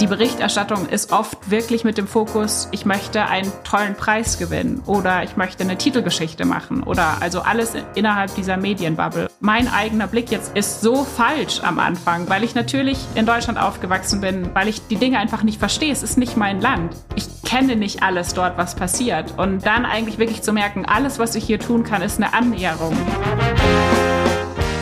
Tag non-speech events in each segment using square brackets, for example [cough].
die Berichterstattung ist oft wirklich mit dem Fokus, ich möchte einen tollen Preis gewinnen oder ich möchte eine Titelgeschichte machen oder also alles innerhalb dieser Medienbubble. Mein eigener Blick jetzt ist so falsch am Anfang, weil ich natürlich in Deutschland aufgewachsen bin, weil ich die Dinge einfach nicht verstehe. Es ist nicht mein Land. Ich kenne nicht alles dort, was passiert. Und dann eigentlich wirklich zu merken, alles, was ich hier tun kann, ist eine Annäherung.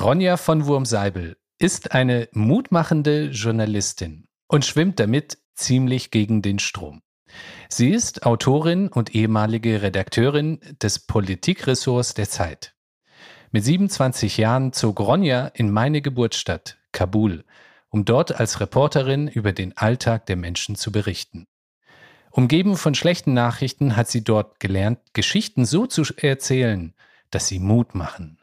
Ronja von Wurmseibel ist eine mutmachende Journalistin und schwimmt damit ziemlich gegen den Strom. Sie ist Autorin und ehemalige Redakteurin des Politikressorts der Zeit. Mit 27 Jahren zog Ronja in meine Geburtsstadt, Kabul, um dort als Reporterin über den Alltag der Menschen zu berichten. Umgeben von schlechten Nachrichten hat sie dort gelernt, Geschichten so zu erzählen, dass sie Mut machen.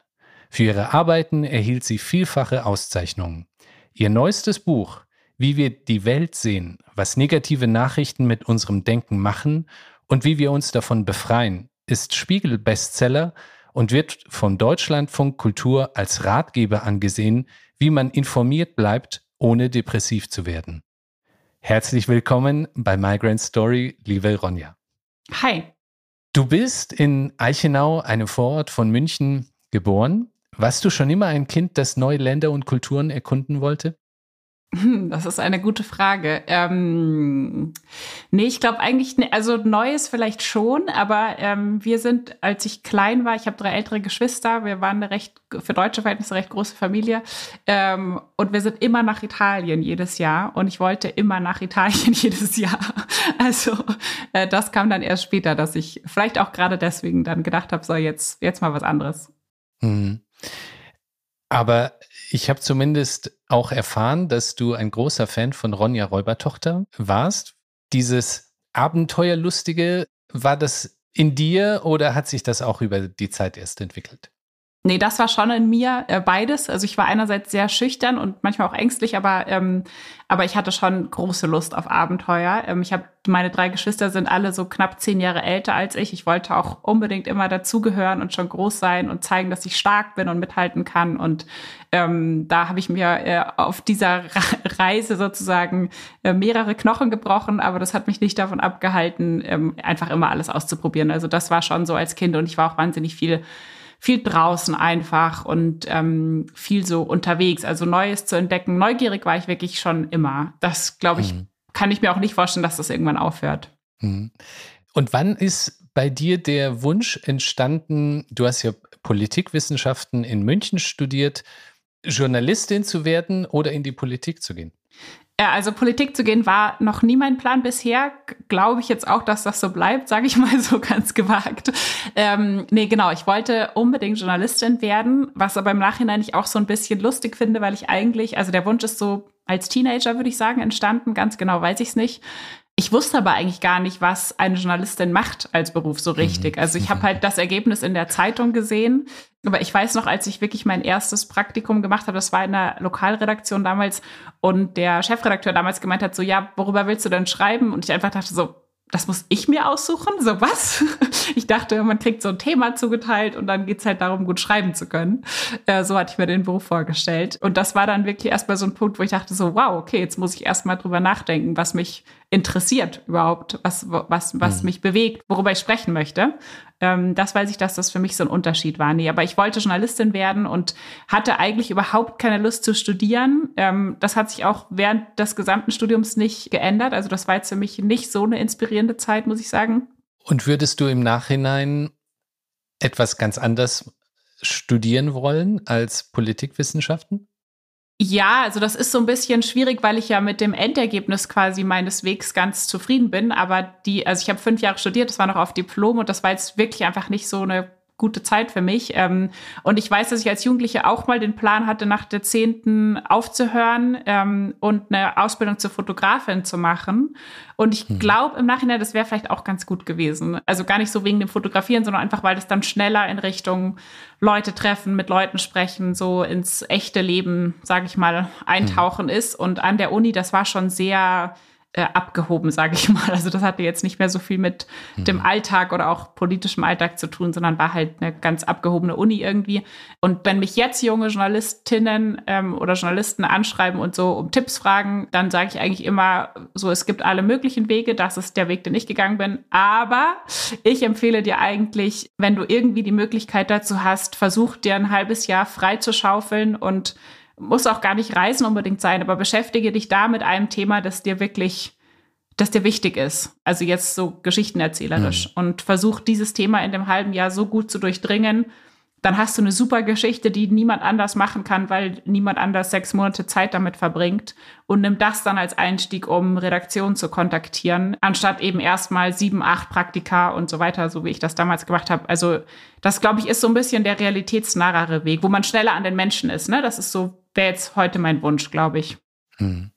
Für ihre Arbeiten erhielt sie vielfache Auszeichnungen. Ihr neuestes Buch, Wie wir die Welt sehen, was negative Nachrichten mit unserem Denken machen und wie wir uns davon befreien, ist Spiegel-Bestseller und wird von Deutschlandfunk Kultur als Ratgeber angesehen, wie man informiert bleibt, ohne depressiv zu werden. Herzlich willkommen bei Migrant Story, liebe Ronja. Hi. Du bist in Eichenau, einem Vorort von München, geboren. Warst du schon immer ein Kind, das neue Länder und Kulturen erkunden wollte? Hm, das ist eine gute Frage. Ähm, nee, ich glaube eigentlich, ne, also Neues vielleicht schon, aber ähm, wir sind, als ich klein war, ich habe drei ältere Geschwister, wir waren eine recht, für deutsche Verhältnisse recht große Familie ähm, und wir sind immer nach Italien jedes Jahr und ich wollte immer nach Italien [laughs] jedes Jahr. Also äh, das kam dann erst später, dass ich vielleicht auch gerade deswegen dann gedacht habe, so jetzt, jetzt mal was anderes. Mhm. Aber ich habe zumindest auch erfahren, dass du ein großer Fan von Ronja Räubertochter warst. Dieses Abenteuerlustige, war das in dir oder hat sich das auch über die Zeit erst entwickelt? Nee, das war schon in mir äh, beides. Also ich war einerseits sehr schüchtern und manchmal auch ängstlich, aber, ähm, aber ich hatte schon große Lust auf Abenteuer. Ähm, ich habe meine drei Geschwister sind alle so knapp zehn Jahre älter als ich. Ich wollte auch unbedingt immer dazugehören und schon groß sein und zeigen, dass ich stark bin und mithalten kann. Und ähm, da habe ich mir äh, auf dieser Reise sozusagen äh, mehrere Knochen gebrochen, aber das hat mich nicht davon abgehalten, ähm, einfach immer alles auszuprobieren. Also das war schon so als Kind und ich war auch wahnsinnig viel viel draußen einfach und ähm, viel so unterwegs, also Neues zu entdecken. Neugierig war ich wirklich schon immer. Das, glaube ich, mhm. kann ich mir auch nicht vorstellen, dass das irgendwann aufhört. Mhm. Und wann ist bei dir der Wunsch entstanden, du hast ja Politikwissenschaften in München studiert, Journalistin zu werden oder in die Politik zu gehen? Ja, also Politik zu gehen war noch nie mein Plan bisher. Glaube ich jetzt auch, dass das so bleibt, sage ich [laughs] mal so ganz gewagt. Ähm, nee, genau, ich wollte unbedingt Journalistin werden, was aber im Nachhinein ich auch so ein bisschen lustig finde, weil ich eigentlich, also der Wunsch ist so als Teenager, würde ich sagen, entstanden. Ganz genau weiß ich es nicht. Ich wusste aber eigentlich gar nicht, was eine Journalistin macht als Beruf so richtig. Mhm. Also ich habe halt das Ergebnis in der Zeitung gesehen. Aber ich weiß noch, als ich wirklich mein erstes Praktikum gemacht habe, das war in der Lokalredaktion damals und der Chefredakteur damals gemeint hat, so, ja, worüber willst du denn schreiben? Und ich einfach dachte so, das muss ich mir aussuchen? So was? [laughs] Ich dachte, man kriegt so ein Thema zugeteilt und dann geht's halt darum, gut schreiben zu können. Äh, so hatte ich mir den Beruf vorgestellt. Und das war dann wirklich erstmal so ein Punkt, wo ich dachte so, wow, okay, jetzt muss ich erstmal drüber nachdenken, was mich interessiert überhaupt, was, was, was mhm. mich bewegt, worüber ich sprechen möchte. Ähm, das weiß ich, dass das für mich so ein Unterschied war. Nee, aber ich wollte Journalistin werden und hatte eigentlich überhaupt keine Lust zu studieren. Ähm, das hat sich auch während des gesamten Studiums nicht geändert. Also das war jetzt für mich nicht so eine inspirierende Zeit, muss ich sagen. Und würdest du im Nachhinein etwas ganz anderes studieren wollen als Politikwissenschaften? Ja, also das ist so ein bisschen schwierig, weil ich ja mit dem Endergebnis quasi meines Wegs ganz zufrieden bin. Aber die, also ich habe fünf Jahre studiert, das war noch auf Diplom und das war jetzt wirklich einfach nicht so eine gute Zeit für mich. Ähm, und ich weiß, dass ich als Jugendliche auch mal den Plan hatte, nach der zehnten aufzuhören ähm, und eine Ausbildung zur Fotografin zu machen. Und ich hm. glaube im Nachhinein, das wäre vielleicht auch ganz gut gewesen. Also gar nicht so wegen dem Fotografieren, sondern einfach, weil das dann schneller in Richtung Leute treffen, mit Leuten sprechen, so ins echte Leben, sage ich mal, eintauchen hm. ist. Und an der Uni, das war schon sehr äh, abgehoben, sage ich [laughs] mal. Also das hatte jetzt nicht mehr so viel mit mhm. dem Alltag oder auch politischem Alltag zu tun, sondern war halt eine ganz abgehobene Uni irgendwie. Und wenn mich jetzt junge Journalistinnen ähm, oder Journalisten anschreiben und so um Tipps fragen, dann sage ich eigentlich immer so, es gibt alle möglichen Wege, das ist der Weg, den ich gegangen bin. Aber ich empfehle dir eigentlich, wenn du irgendwie die Möglichkeit dazu hast, versuch dir ein halbes Jahr frei zu schaufeln und muss auch gar nicht Reisen unbedingt sein, aber beschäftige dich da mit einem Thema, das dir wirklich, das dir wichtig ist. Also jetzt so geschichtenerzählerisch. Mhm. Und versuch dieses Thema in dem halben Jahr so gut zu durchdringen, dann hast du eine super Geschichte, die niemand anders machen kann, weil niemand anders sechs Monate Zeit damit verbringt und nimm das dann als Einstieg, um Redaktion zu kontaktieren, anstatt eben erstmal sieben, acht Praktika und so weiter, so wie ich das damals gemacht habe. Also das, glaube ich, ist so ein bisschen der realitätsnahere Weg, wo man schneller an den Menschen ist. Ne? Das ist so wäre jetzt heute mein Wunsch, glaube ich. Hm.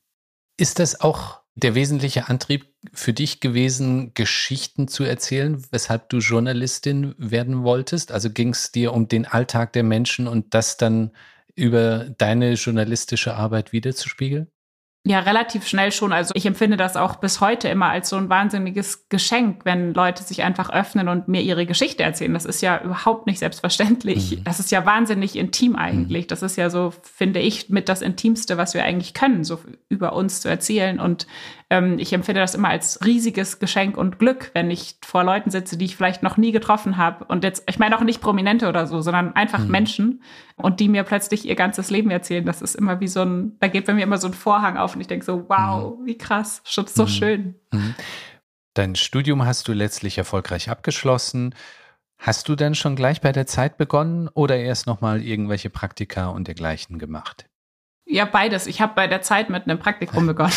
Ist das auch der wesentliche Antrieb für dich gewesen, Geschichten zu erzählen, weshalb du Journalistin werden wolltest? Also ging es dir um den Alltag der Menschen und das dann über deine journalistische Arbeit wiederzuspiegeln? Ja, relativ schnell schon. Also ich empfinde das auch bis heute immer als so ein wahnsinniges Geschenk, wenn Leute sich einfach öffnen und mir ihre Geschichte erzählen. Das ist ja überhaupt nicht selbstverständlich. Mhm. Das ist ja wahnsinnig intim eigentlich. Mhm. Das ist ja so, finde ich, mit das Intimste, was wir eigentlich können, so über uns zu erzählen. Und ähm, ich empfinde das immer als riesiges Geschenk und Glück, wenn ich vor Leuten sitze, die ich vielleicht noch nie getroffen habe. Und jetzt, ich meine auch nicht Prominente oder so, sondern einfach mhm. Menschen und die mir plötzlich ihr ganzes Leben erzählen. Das ist immer wie so ein, da geht bei mir immer so ein Vorhang auf und ich denke so, wow, mhm. wie krass, schon so mhm. schön. Mhm. Dein Studium hast du letztlich erfolgreich abgeschlossen. Hast du denn schon gleich bei der Zeit begonnen oder erst nochmal irgendwelche Praktika und dergleichen gemacht? Ja, beides. Ich habe bei der Zeit mit einem Praktikum [laughs] begonnen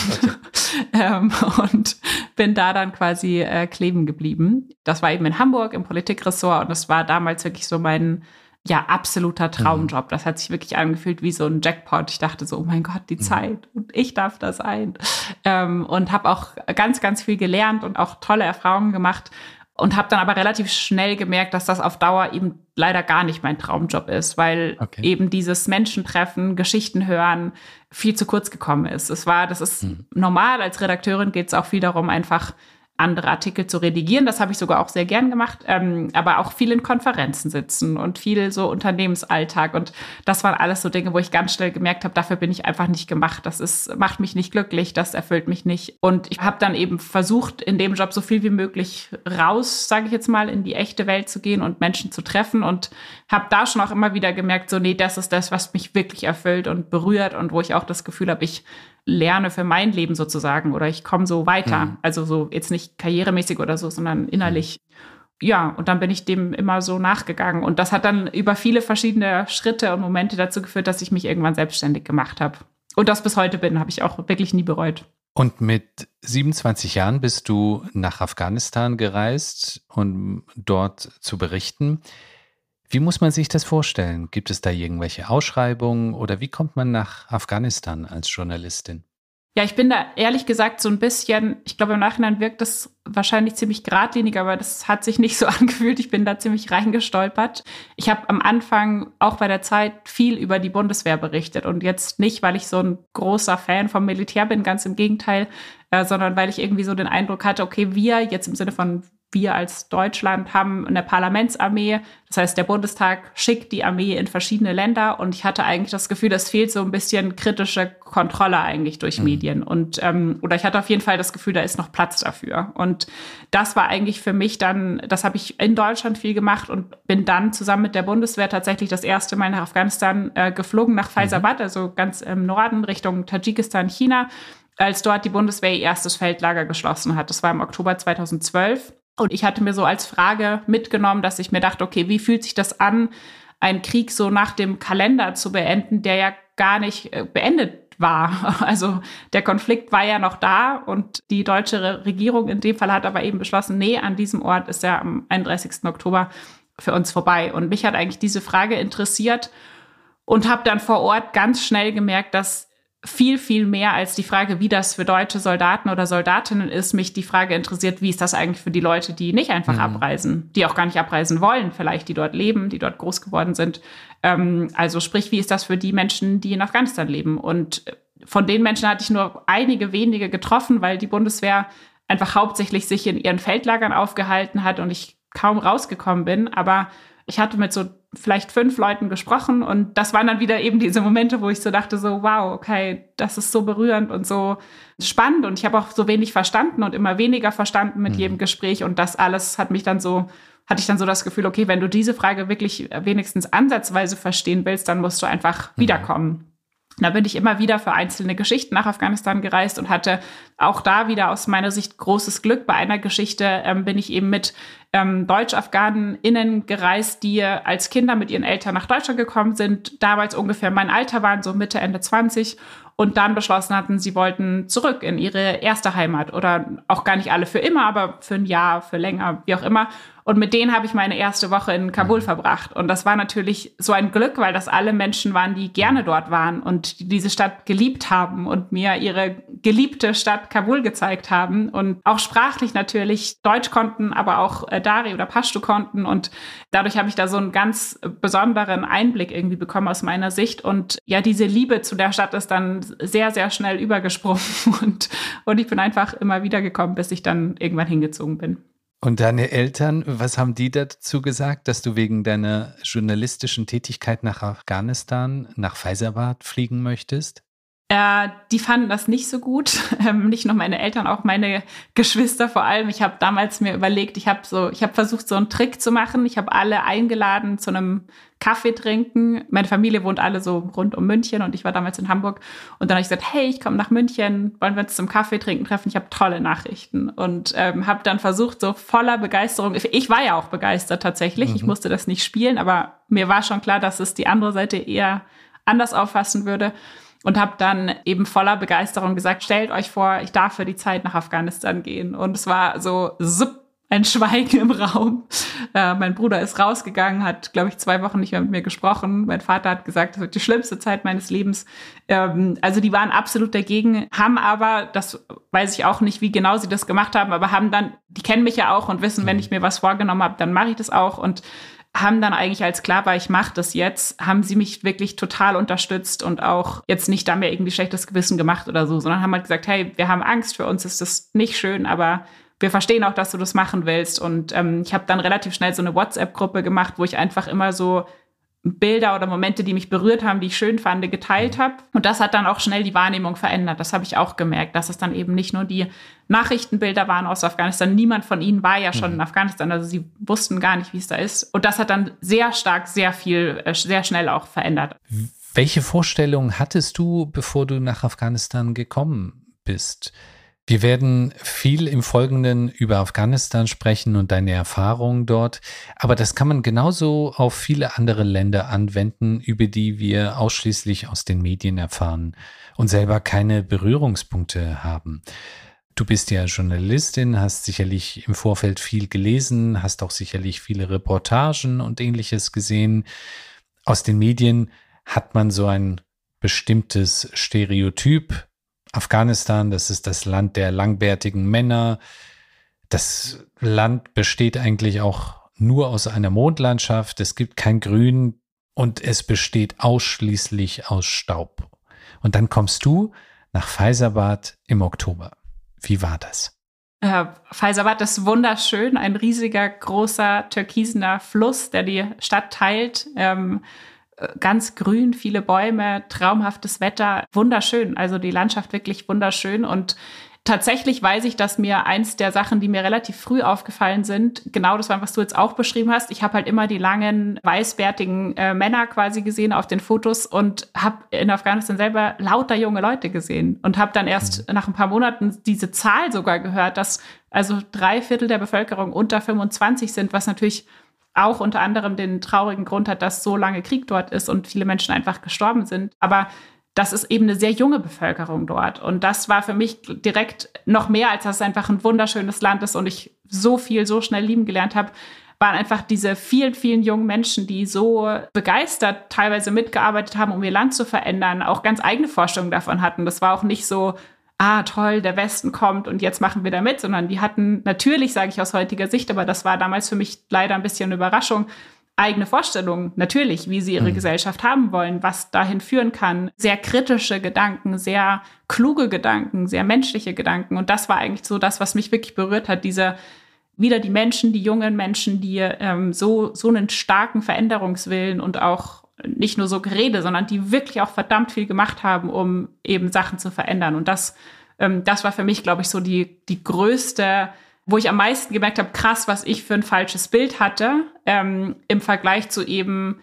[laughs] ähm, und bin da dann quasi äh, kleben geblieben. Das war eben in Hamburg im Politikressort und das war damals wirklich so mein ja absoluter Traumjob. Mhm. Das hat sich wirklich angefühlt wie so ein Jackpot. Ich dachte so, oh mein Gott, die mhm. Zeit und ich darf das sein. Ähm, und habe auch ganz, ganz viel gelernt und auch tolle Erfahrungen gemacht und habe dann aber relativ schnell gemerkt, dass das auf Dauer eben leider gar nicht mein Traumjob ist, weil okay. eben dieses Menschentreffen, Geschichten hören viel zu kurz gekommen ist. Es war, das ist hm. normal. Als Redakteurin geht es auch viel darum, einfach andere Artikel zu redigieren. Das habe ich sogar auch sehr gern gemacht, ähm, aber auch viel in Konferenzen sitzen und viel so Unternehmensalltag. Und das waren alles so Dinge, wo ich ganz schnell gemerkt habe, dafür bin ich einfach nicht gemacht. Das ist, macht mich nicht glücklich, das erfüllt mich nicht. Und ich habe dann eben versucht, in dem Job so viel wie möglich raus, sage ich jetzt mal, in die echte Welt zu gehen und Menschen zu treffen und habe da schon auch immer wieder gemerkt, so nee, das ist das, was mich wirklich erfüllt und berührt und wo ich auch das Gefühl habe, ich lerne für mein Leben sozusagen oder ich komme so weiter. Mhm. Also so jetzt nicht karrieremäßig oder so, sondern innerlich. Mhm. Ja, und dann bin ich dem immer so nachgegangen. Und das hat dann über viele verschiedene Schritte und Momente dazu geführt, dass ich mich irgendwann selbstständig gemacht habe. Und das bis heute bin, habe ich auch wirklich nie bereut. Und mit 27 Jahren bist du nach Afghanistan gereist, um dort zu berichten. Wie muss man sich das vorstellen? Gibt es da irgendwelche Ausschreibungen oder wie kommt man nach Afghanistan als Journalistin? Ja, ich bin da ehrlich gesagt so ein bisschen, ich glaube im Nachhinein wirkt das wahrscheinlich ziemlich geradlinig, aber das hat sich nicht so [laughs] angefühlt. Ich bin da ziemlich reingestolpert. Ich habe am Anfang auch bei der Zeit viel über die Bundeswehr berichtet und jetzt nicht, weil ich so ein großer Fan vom Militär bin, ganz im Gegenteil, äh, sondern weil ich irgendwie so den Eindruck hatte, okay, wir jetzt im Sinne von wir als Deutschland haben eine Parlamentsarmee. Das heißt, der Bundestag schickt die Armee in verschiedene Länder und ich hatte eigentlich das Gefühl, es fehlt so ein bisschen kritische Kontrolle eigentlich durch mhm. Medien. Und ähm, oder ich hatte auf jeden Fall das Gefühl, da ist noch Platz dafür. Und das war eigentlich für mich dann, das habe ich in Deutschland viel gemacht und bin dann zusammen mit der Bundeswehr tatsächlich das erste Mal nach Afghanistan äh, geflogen, nach Faisabad, mhm. also ganz im Norden Richtung Tadschikistan, China als dort die Bundeswehr ihr erstes Feldlager geschlossen hat. Das war im Oktober 2012. Und ich hatte mir so als Frage mitgenommen, dass ich mir dachte, okay, wie fühlt sich das an, einen Krieg so nach dem Kalender zu beenden, der ja gar nicht äh, beendet war. [laughs] Also der Konflikt war ja noch da und die deutsche Regierung in dem Fall hat aber eben beschlossen, nee, an diesem Ort ist er am 31. Oktober für uns vorbei? Und mich hat eigentlich diese Frage interessiert und habe dann vor Ort ganz schnell gemerkt, dass viel, viel mehr als die Frage, wie das für deutsche Soldaten oder Soldatinnen ist, mich die Frage interessiert, wie ist das eigentlich für die Leute, die nicht einfach mhm. abreisen, die auch gar nicht abreisen wollen, vielleicht die dort leben, die dort groß geworden sind. Ähm, also sprich, wie ist das für die Menschen, die in Afghanistan leben? Und von den Menschen hatte ich nur einige wenige getroffen, weil die Bundeswehr einfach hauptsächlich sich in ihren Feldlagern aufgehalten hat und ich kaum rausgekommen bin. Aber ich hatte mit so vielleicht fünf Leuten gesprochen und das waren dann wieder eben diese Momente, wo ich so dachte, so, wow, okay, das ist so berührend und so spannend und ich habe auch so wenig verstanden und immer weniger verstanden mit mhm. jedem Gespräch und das alles hat mich dann so, hatte ich dann so das Gefühl, okay, wenn du diese Frage wirklich wenigstens ansatzweise verstehen willst, dann musst du einfach mhm. wiederkommen. Da bin ich immer wieder für einzelne Geschichten nach Afghanistan gereist und hatte auch da wieder aus meiner Sicht großes Glück. Bei einer Geschichte ähm, bin ich eben mit ähm, Deutsch-AfghanInnen gereist, die als Kinder mit ihren Eltern nach Deutschland gekommen sind, damals ungefähr mein Alter waren, so Mitte, Ende 20 und dann beschlossen hatten, sie wollten zurück in ihre erste Heimat oder auch gar nicht alle für immer, aber für ein Jahr, für länger, wie auch immer. Und mit denen habe ich meine erste Woche in Kabul mhm. verbracht. Und das war natürlich so ein Glück, weil das alle Menschen waren, die gerne dort waren und die diese Stadt geliebt haben und mir ihre geliebte Stadt Kabul gezeigt haben. Und auch sprachlich natürlich Deutsch konnten, aber auch äh, Dari oder Pashto konnten. Und dadurch habe ich da so einen ganz besonderen Einblick irgendwie bekommen aus meiner Sicht. Und ja, diese Liebe zu der Stadt ist dann sehr, sehr schnell übergesprungen. [laughs] Und, und ich bin einfach immer wieder gekommen, bis ich dann irgendwann hingezogen bin. Und deine Eltern, was haben die dazu gesagt, dass du wegen deiner journalistischen Tätigkeit nach Afghanistan, nach Faisalabad fliegen möchtest? Äh, die fanden das nicht so gut. [laughs] Ähm, nicht nur meine Eltern, auch meine Geschwister vor allem. Ich habe damals mir überlegt, ich habe so, ich habe versucht, so einen Trick zu machen. Ich habe alle eingeladen zu einem Kaffee trinken. Meine Familie wohnt alle so rund um München und ich war damals in Hamburg. Und dann habe ich gesagt, hey, ich komme nach München, wollen wir uns zum Kaffee trinken treffen? Ich habe tolle Nachrichten und ähm, habe dann versucht, so voller Begeisterung. Ich war ja auch begeistert tatsächlich. Mhm. Ich musste das nicht spielen, aber mir war schon klar, dass es die andere Seite eher anders auffassen würde und habe dann eben voller Begeisterung gesagt, stellt euch vor, ich darf für die Zeit nach Afghanistan gehen. Und es war so zup, ein Schweigen im Raum. Äh, mein Bruder ist rausgegangen, hat, glaube ich, zwei Wochen nicht mehr mit mir gesprochen. Mein Vater hat gesagt, das wird die schlimmste Zeit meines Lebens. Ähm, also die waren absolut dagegen, haben aber, das weiß ich auch nicht, wie genau sie das gemacht haben, aber haben dann, die kennen mich ja auch und wissen, wenn ich mir was vorgenommen habe, dann mache ich das auch. Und haben dann eigentlich, als klar war, ich mache das jetzt, haben sie mich wirklich total unterstützt und auch jetzt nicht da mehr irgendwie schlechtes Gewissen gemacht oder so, sondern haben halt gesagt, hey, wir haben Angst, für uns ist das nicht schön, aber wir verstehen auch, dass du das machen willst. Und ähm, ich habe dann relativ schnell so eine WhatsApp-Gruppe gemacht, wo ich einfach immer so Bilder oder Momente, die mich berührt haben, die ich schön fand, geteilt habe. Und das hat dann auch schnell die Wahrnehmung verändert. Das habe ich auch gemerkt, dass es dann eben nicht nur die Nachrichtenbilder waren aus Afghanistan. Niemand von ihnen war ja schon mhm. in Afghanistan, also sie wussten gar nicht, wie es da ist. Und das hat dann sehr stark, sehr viel, äh, sehr schnell auch verändert. Welche Vorstellungen hattest du, bevor du nach Afghanistan gekommen bist? Wir werden viel im Folgenden über Afghanistan sprechen und deine Erfahrungen dort, aber das kann man genauso auf viele andere Länder anwenden, über die wir ausschließlich aus den Medien erfahren und selber keine Berührungspunkte haben. Du bist ja Journalistin, hast sicherlich im Vorfeld viel gelesen, hast auch sicherlich viele Reportagen und ähnliches gesehen. Aus den Medien hat man so ein bestimmtes Stereotyp Afghanistan, das ist das Land der langbärtigen Männer. Das Land besteht eigentlich auch nur aus einer Mondlandschaft. Es gibt kein Grün und es besteht ausschließlich aus Staub. Und dann kommst du nach Faisalabad im Oktober. Wie war das? Äh, Faisalabad ist wunderschön, ein riesiger, großer, türkisener Fluss, der die Stadt teilt. Ähm, ganz grün, viele Bäume, traumhaftes Wetter, wunderschön. Also die Landschaft wirklich wunderschön und Tatsächlich weiß ich, dass mir eins der Sachen, die mir relativ früh aufgefallen sind, genau das war, was du jetzt auch beschrieben hast. Ich habe halt immer die langen, weißbärtigen äh, Männer quasi gesehen auf den Fotos und habe in Afghanistan selber lauter junge Leute gesehen und habe dann erst mhm. nach ein paar Monaten diese Zahl sogar gehört, dass also drei Viertel der Bevölkerung unter 25 sind, was natürlich auch unter anderem den traurigen Grund hat, dass so lange Krieg dort ist und viele Menschen einfach gestorben sind. Aber das ist eben eine sehr junge Bevölkerung dort. Und das war für mich direkt noch mehr, als dass es einfach ein wunderschönes Land ist und ich so viel, so schnell lieben gelernt habe, waren einfach diese vielen, vielen jungen Menschen, die so begeistert teilweise mitgearbeitet haben, um ihr Land zu verändern, auch ganz eigene Vorstellungen davon hatten. Das war auch nicht so, ah, toll, der Westen kommt und jetzt machen wir da mit, sondern die hatten natürlich, sage ich aus heutiger Sicht, aber das war damals für mich leider ein bisschen eine Überraschung, eigene Vorstellungen, natürlich, wie sie ihre mhm. Gesellschaft haben wollen, was dahin führen kann. Sehr kritische Gedanken, sehr kluge Gedanken, sehr menschliche Gedanken. Und das war eigentlich so das, was mich wirklich berührt hat, diese wieder die Menschen, die jungen Menschen, die ähm, so, so einen starken Veränderungswillen und auch nicht nur so Gerede, sondern die wirklich auch verdammt viel gemacht haben, um eben Sachen zu verändern. Und das, ähm, das war für mich, glaube ich, so die, die größte, wo ich am meisten gemerkt habe, krass, was ich für ein falsches Bild hatte, ähm, im Vergleich zu eben,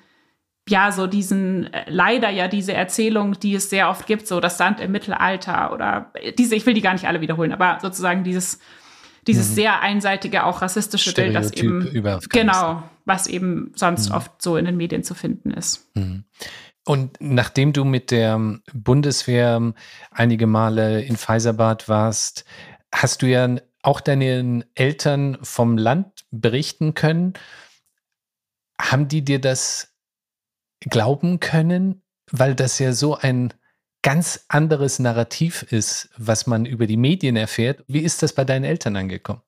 ja, so diesen, äh, leider ja diese Erzählung, die es sehr oft gibt, so das Sand im Mittelalter oder diese, ich will die gar nicht alle wiederholen, aber sozusagen dieses, dieses mhm. sehr einseitige, auch rassistische Bild, das eben, genau, was eben sonst mhm. oft so in den Medien zu finden ist. Mhm. Und nachdem du mit der Bundeswehr einige Male in Pfizerbad warst, hast du ja auch deinen Eltern vom Land berichten können. Haben die dir das glauben können? Weil das ja so ein ganz anderes Narrativ ist, was man über die Medien erfährt. Wie ist das bei deinen Eltern angekommen?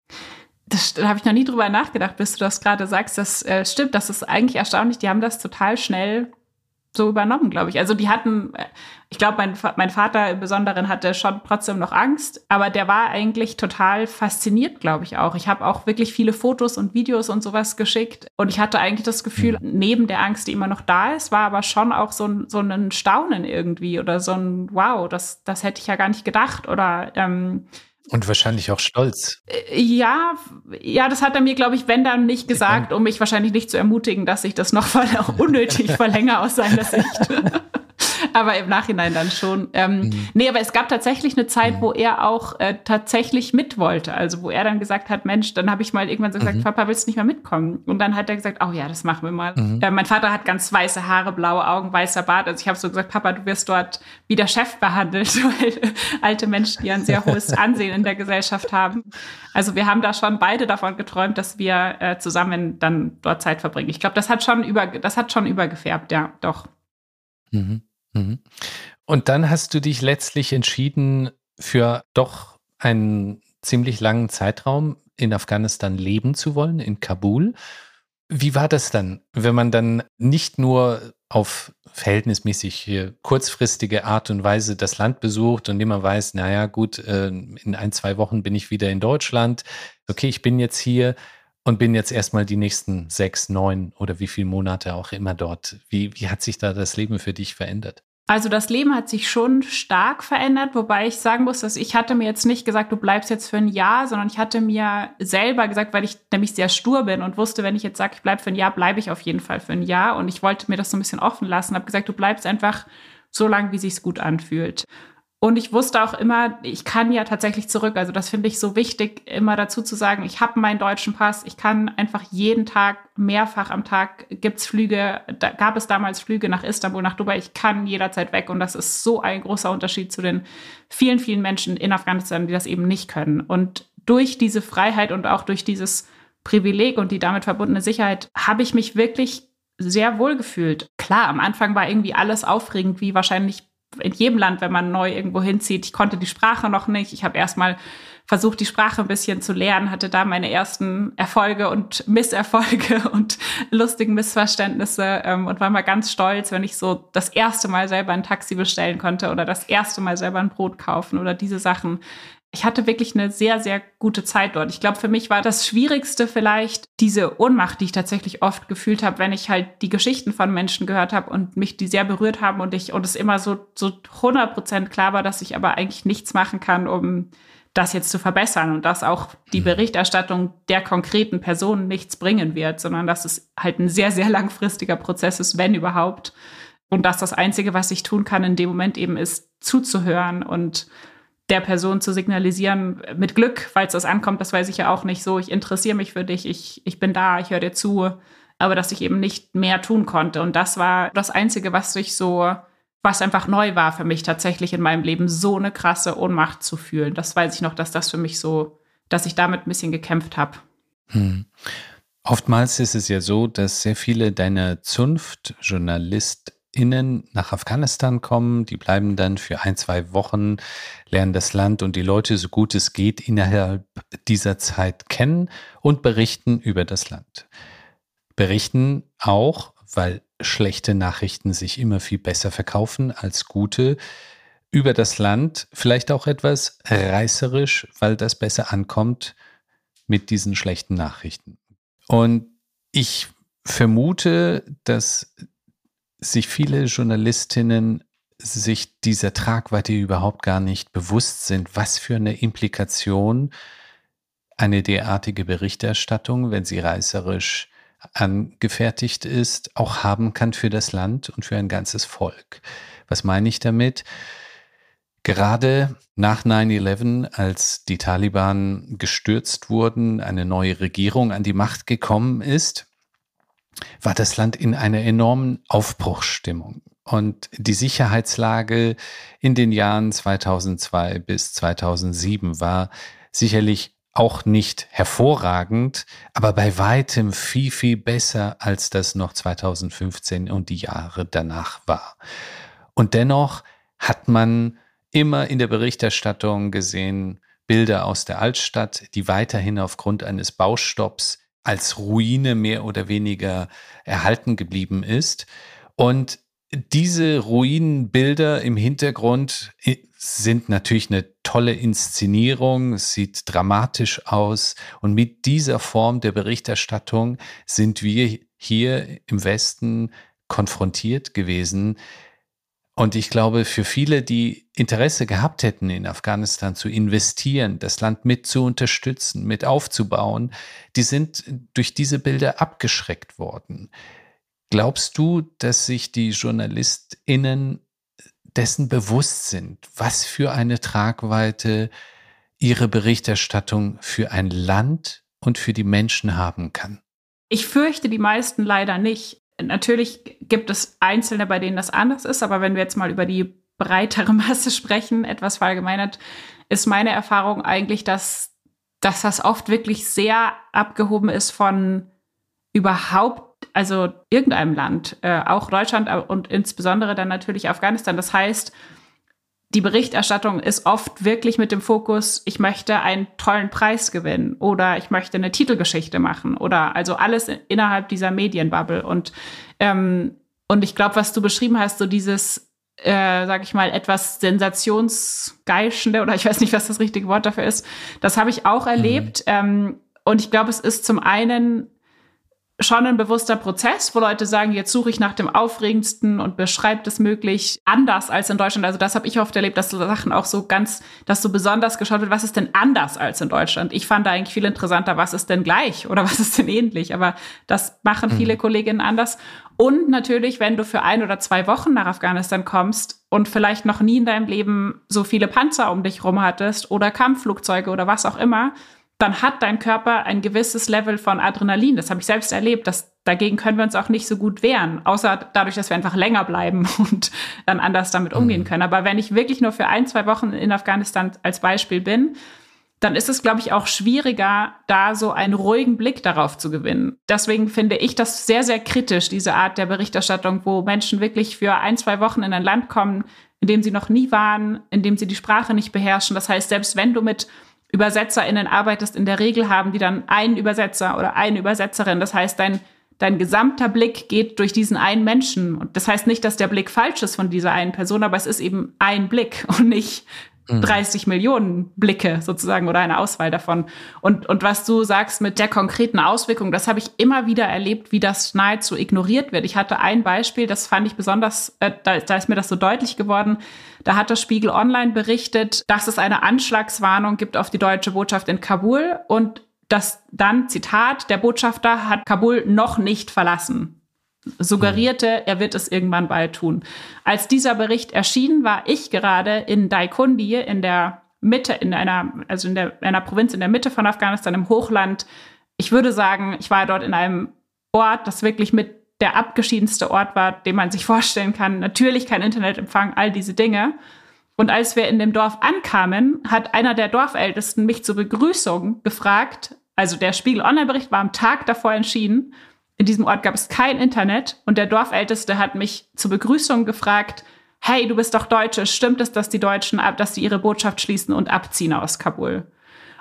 Das, da habe ich noch nie drüber nachgedacht, bis du das gerade sagst. Das äh, stimmt, das ist eigentlich erstaunlich. Die haben das total schnell so übernommen, glaube ich. Also die hatten, äh, ich glaube, mein, mein Vater im Besonderen hatte schon trotzdem noch Angst, aber der war eigentlich total fasziniert, glaube ich auch. Ich habe auch wirklich viele Fotos und Videos und sowas geschickt und ich hatte eigentlich das Gefühl, mhm. neben der Angst, die immer noch da ist, war aber schon auch so ein, so ein Staunen irgendwie oder so ein Wow, das, das hätte ich ja gar nicht gedacht oder ähm, und wahrscheinlich auch stolz. Äh, ja, ja, das hat er mir, glaube ich, wenn dann nicht gesagt, um mich wahrscheinlich nicht zu ermutigen, dass ich das noch [laughs] unnötig verlängere aus seiner Sicht. [laughs] [laughs] aber im Nachhinein dann schon. Ähm, mhm. Nee, aber es gab tatsächlich eine Zeit, mhm. wo er auch äh, tatsächlich mit wollte. Also wo er dann gesagt hat, Mensch, dann habe ich mal irgendwann so gesagt, mhm. Papa, willst du nicht mehr mitkommen? Und dann hat er gesagt, oh ja, das machen wir mal. Mhm. Äh, mein Vater hat ganz weiße Haare, blaue Augen, weißer Bart. Also ich habe so gesagt, Papa, du wirst dort wie der Chef behandelt, [laughs] weil alte Menschen, die ein sehr hohes [laughs] Ansehen in der Gesellschaft haben. Also wir haben da schon beide davon geträumt, dass wir äh, zusammen dann dort Zeit verbringen. Ich glaube, das hat schon über, das hat schon übergefärbt, ja, doch. Mhm. Mhm. Und dann hast du dich letztlich entschieden, für doch einen ziemlich langen Zeitraum in Afghanistan leben zu wollen, in Kabul. Wie war das dann, wenn man dann nicht nur auf verhältnismäßig kurzfristige Art und Weise das Land besucht und immer weiß, naja, gut, äh, in ein, zwei Wochen bin ich wieder in Deutschland. Okay, ich bin jetzt hier und bin jetzt erstmal die nächsten sechs, neun oder wie viele Monate auch immer dort. Wie, wie hat sich da das Leben für dich verändert? Also das Leben hat sich schon stark verändert, wobei ich sagen muss, dass ich hatte mir jetzt nicht gesagt, du bleibst jetzt für ein Jahr, sondern ich hatte mir selber gesagt, weil ich nämlich sehr stur bin und wusste, wenn ich jetzt sage, ich bleibe für ein Jahr, bleibe ich auf jeden Fall für ein Jahr. Und ich wollte mir das so ein bisschen offen lassen, habe gesagt, du bleibst einfach so lange, wie sich's gut anfühlt. Und ich wusste auch immer, ich kann ja tatsächlich zurück. Also das finde ich so wichtig, immer dazu zu sagen, ich habe meinen deutschen Pass, ich kann einfach jeden Tag, mehrfach am Tag gibt's Flüge, da gab es damals Flüge nach Istanbul, nach Dubai, ich kann jederzeit weg. Und das ist so ein großer Unterschied zu den vielen, vielen Menschen in Afghanistan, die das eben nicht können. Und durch diese Freiheit und auch durch dieses Privileg und die damit verbundene Sicherheit habe ich mich wirklich sehr wohl gefühlt. Klar, am Anfang war irgendwie alles aufregend, wie wahrscheinlich in jedem Land, wenn man neu irgendwo hinzieht. Ich konnte die Sprache noch nicht. Ich habe erstmal versucht, die Sprache ein bisschen zu lernen, hatte da meine ersten Erfolge und Misserfolge [laughs] und lustigen Missverständnisse ähm, und war mal ganz stolz, wenn ich so das erste Mal selber ein Taxi bestellen konnte oder das erste Mal selber ein Brot kaufen oder diese Sachen ich hatte wirklich eine sehr, sehr gute Zeit dort. Ich glaube, für mich war das Schwierigste vielleicht diese Ohnmacht, die ich tatsächlich oft gefühlt habe, wenn ich halt die Geschichten von Menschen gehört habe und mich die sehr berührt haben und ich und es immer so so 100 Prozent klar war, dass ich aber eigentlich nichts machen kann, um das jetzt zu verbessern und dass auch die mhm. Berichterstattung der konkreten Personen nichts bringen wird, sondern dass es halt ein sehr, sehr langfristiger Prozess ist, wenn überhaupt. Und dass das Einzige, was ich tun kann in dem Moment eben ist, zuzuhören und der Person zu signalisieren, mit Glück, falls das ankommt, das weiß ich ja auch nicht so, ich interessiere mich für dich, ich, ich bin da, ich höre dir zu, aber dass ich eben nicht mehr tun konnte. Und das war das Einzige, was sich so, was einfach neu war für mich tatsächlich in meinem Leben, so eine krasse Ohnmacht zu fühlen. Das weiß ich noch, dass das für mich so, dass ich damit ein bisschen gekämpft habe. Hm. Oftmals ist es ja so, dass sehr viele deiner Zunft-JournalistInnen nach Afghanistan kommen. Die bleiben dann für ein, zwei Wochen, lernen das Land und die Leute so gut es geht innerhalb dieser Zeit kennen und berichten über das Land. Berichten auch, weil schlechte Nachrichten sich immer viel besser verkaufen als gute, über das Land, vielleicht auch etwas reißerisch, weil das besser ankommt mit diesen schlechten Nachrichten. Und ich vermute, dass sich viele Journalistinnen sich dieser Tragweite überhaupt gar nicht bewusst sind, was für eine Implikation eine derartige Berichterstattung, wenn sie reißerisch angefertigt ist, auch haben kann für das Land und für ein ganzes Volk. Was meine ich damit? Gerade nach 9-11, als die Taliban gestürzt wurden, eine neue Regierung an die Macht gekommen ist, war das Land in einer enormen Aufbruchsstimmung. Und die Sicherheitslage in den Jahren 2002 bis 2007 war sicherlich auch nicht hervorragend, aber bei weitem viel, viel besser, als das noch 2015 und die Jahre danach war. Und dennoch hat man immer in der Berichterstattung gesehen, Bilder aus der Altstadt, die weiterhin aufgrund eines Baustopps als Ruine mehr oder weniger erhalten geblieben ist. Und diese Ruinenbilder im Hintergrund äh, sind natürlich eine tolle Inszenierung, es sieht dramatisch aus. Und mit dieser Form der Berichterstattung sind wir hier im Westen konfrontiert gewesen, und ich glaube, für viele, die Interesse gehabt hätten, in Afghanistan zu investieren, das Land mit zu unterstützen, mit aufzubauen, die sind durch diese Bilder abgeschreckt worden. Glaubst du, dass sich die JournalistInnen dessen bewusst sind, was für eine Tragweite ihre Berichterstattung für ein Land und für die Menschen haben kann? Ich fürchte die meisten leider nicht. Natürlich gibt es Einzelne, bei denen das anders ist, aber wenn wir jetzt mal über die breitere [laughs] Masse sprechen, etwas verallgemeinert, ist meine Erfahrung eigentlich, dass, dass das oft wirklich sehr abgehoben ist von überhaupt, also irgendeinem Land, äh, auch Deutschland und insbesondere dann natürlich Afghanistan. Das heißt, die Berichterstattung ist oft wirklich mit dem Fokus, ich möchte einen tollen Preis gewinnen oder ich möchte eine Titelgeschichte machen oder also alles innerhalb dieser Medienbubble. Und, ähm, und ich glaube, was du beschrieben hast, so dieses, äh, sag ich mal, etwas sensationsgeischende oder ich weiß nicht, was das richtige Wort dafür ist, das habe ich auch erlebt. Mhm. Ähm, und ich glaube, es ist zum einen schon ein bewusster Prozess, wo Leute sagen, jetzt suche ich nach dem Aufregendsten und beschreibt es möglich anders als in Deutschland. Also das habe ich oft erlebt, dass so Sachen auch so ganz, dass so besonders geschaut wird, was ist denn anders als in Deutschland? Ich fand da eigentlich viel interessanter, was ist denn gleich oder was ist denn ähnlich? Aber das machen viele mhm. Kolleginnen anders. Und natürlich, wenn du für ein oder zwei Wochen nach Afghanistan kommst und vielleicht noch nie in deinem Leben so viele Panzer um dich rum hattest oder Kampfflugzeuge oder was auch immer, dann hat dein Körper ein gewisses Level von Adrenalin. Das habe ich selbst erlebt. Das, dagegen können wir uns auch nicht so gut wehren, außer dadurch, dass wir einfach länger bleiben [laughs] und dann anders damit umgehen mhm. können. Aber wenn ich wirklich nur für ein, zwei Wochen in Afghanistan als Beispiel bin, dann ist es, glaube ich, auch schwieriger, da so einen ruhigen Blick darauf zu gewinnen. Deswegen finde ich das sehr, sehr kritisch, diese Art der Berichterstattung, wo Menschen wirklich für ein, zwei Wochen in ein Land kommen, in dem sie noch nie waren, in dem sie die Sprache nicht beherrschen. Das heißt, selbst wenn du mit ÜbersetzerInnen arbeitest, in der Regel haben die dann einen Übersetzer oder eine Übersetzerin. Das heißt, dein, dein gesamter Blick geht durch diesen einen Menschen. Und das heißt nicht, dass der Blick falsch ist von dieser einen Person, aber es ist eben ein Blick und nicht 30 mhm. Millionen Blicke sozusagen oder eine Auswahl davon. Und, und was du sagst mit der konkreten Auswirkung, das habe ich immer wieder erlebt, wie das nahezu ignoriert wird. Ich hatte ein Beispiel, das fand ich besonders, äh, da, da ist mir das so deutlich geworden. Da hat das Spiegel Online berichtet, dass es eine Anschlagswarnung gibt auf die deutsche Botschaft in Kabul und dass dann, Zitat, der Botschafter hat Kabul noch nicht verlassen suggerierte, er wird es irgendwann bald tun. Als dieser Bericht erschien, war ich gerade in Daikundi, in der Mitte, in einer, also in der, einer Provinz in der Mitte von Afghanistan, im Hochland. Ich würde sagen, ich war dort in einem Ort, das wirklich mit der abgeschiedenste Ort war, den man sich vorstellen kann. Natürlich kein Internetempfang, all diese Dinge. Und als wir in dem Dorf ankamen, hat einer der Dorfältesten mich zur Begrüßung gefragt, Also der Spiegel Online-Bericht war am Tag davor entschieden. In diesem Ort gab es kein Internet und der Dorfälteste hat mich zur Begrüßung gefragt, hey, du bist doch Deutsche, stimmt es, dass die Deutschen, dass sie ihre Botschaft schließen und abziehen aus Kabul?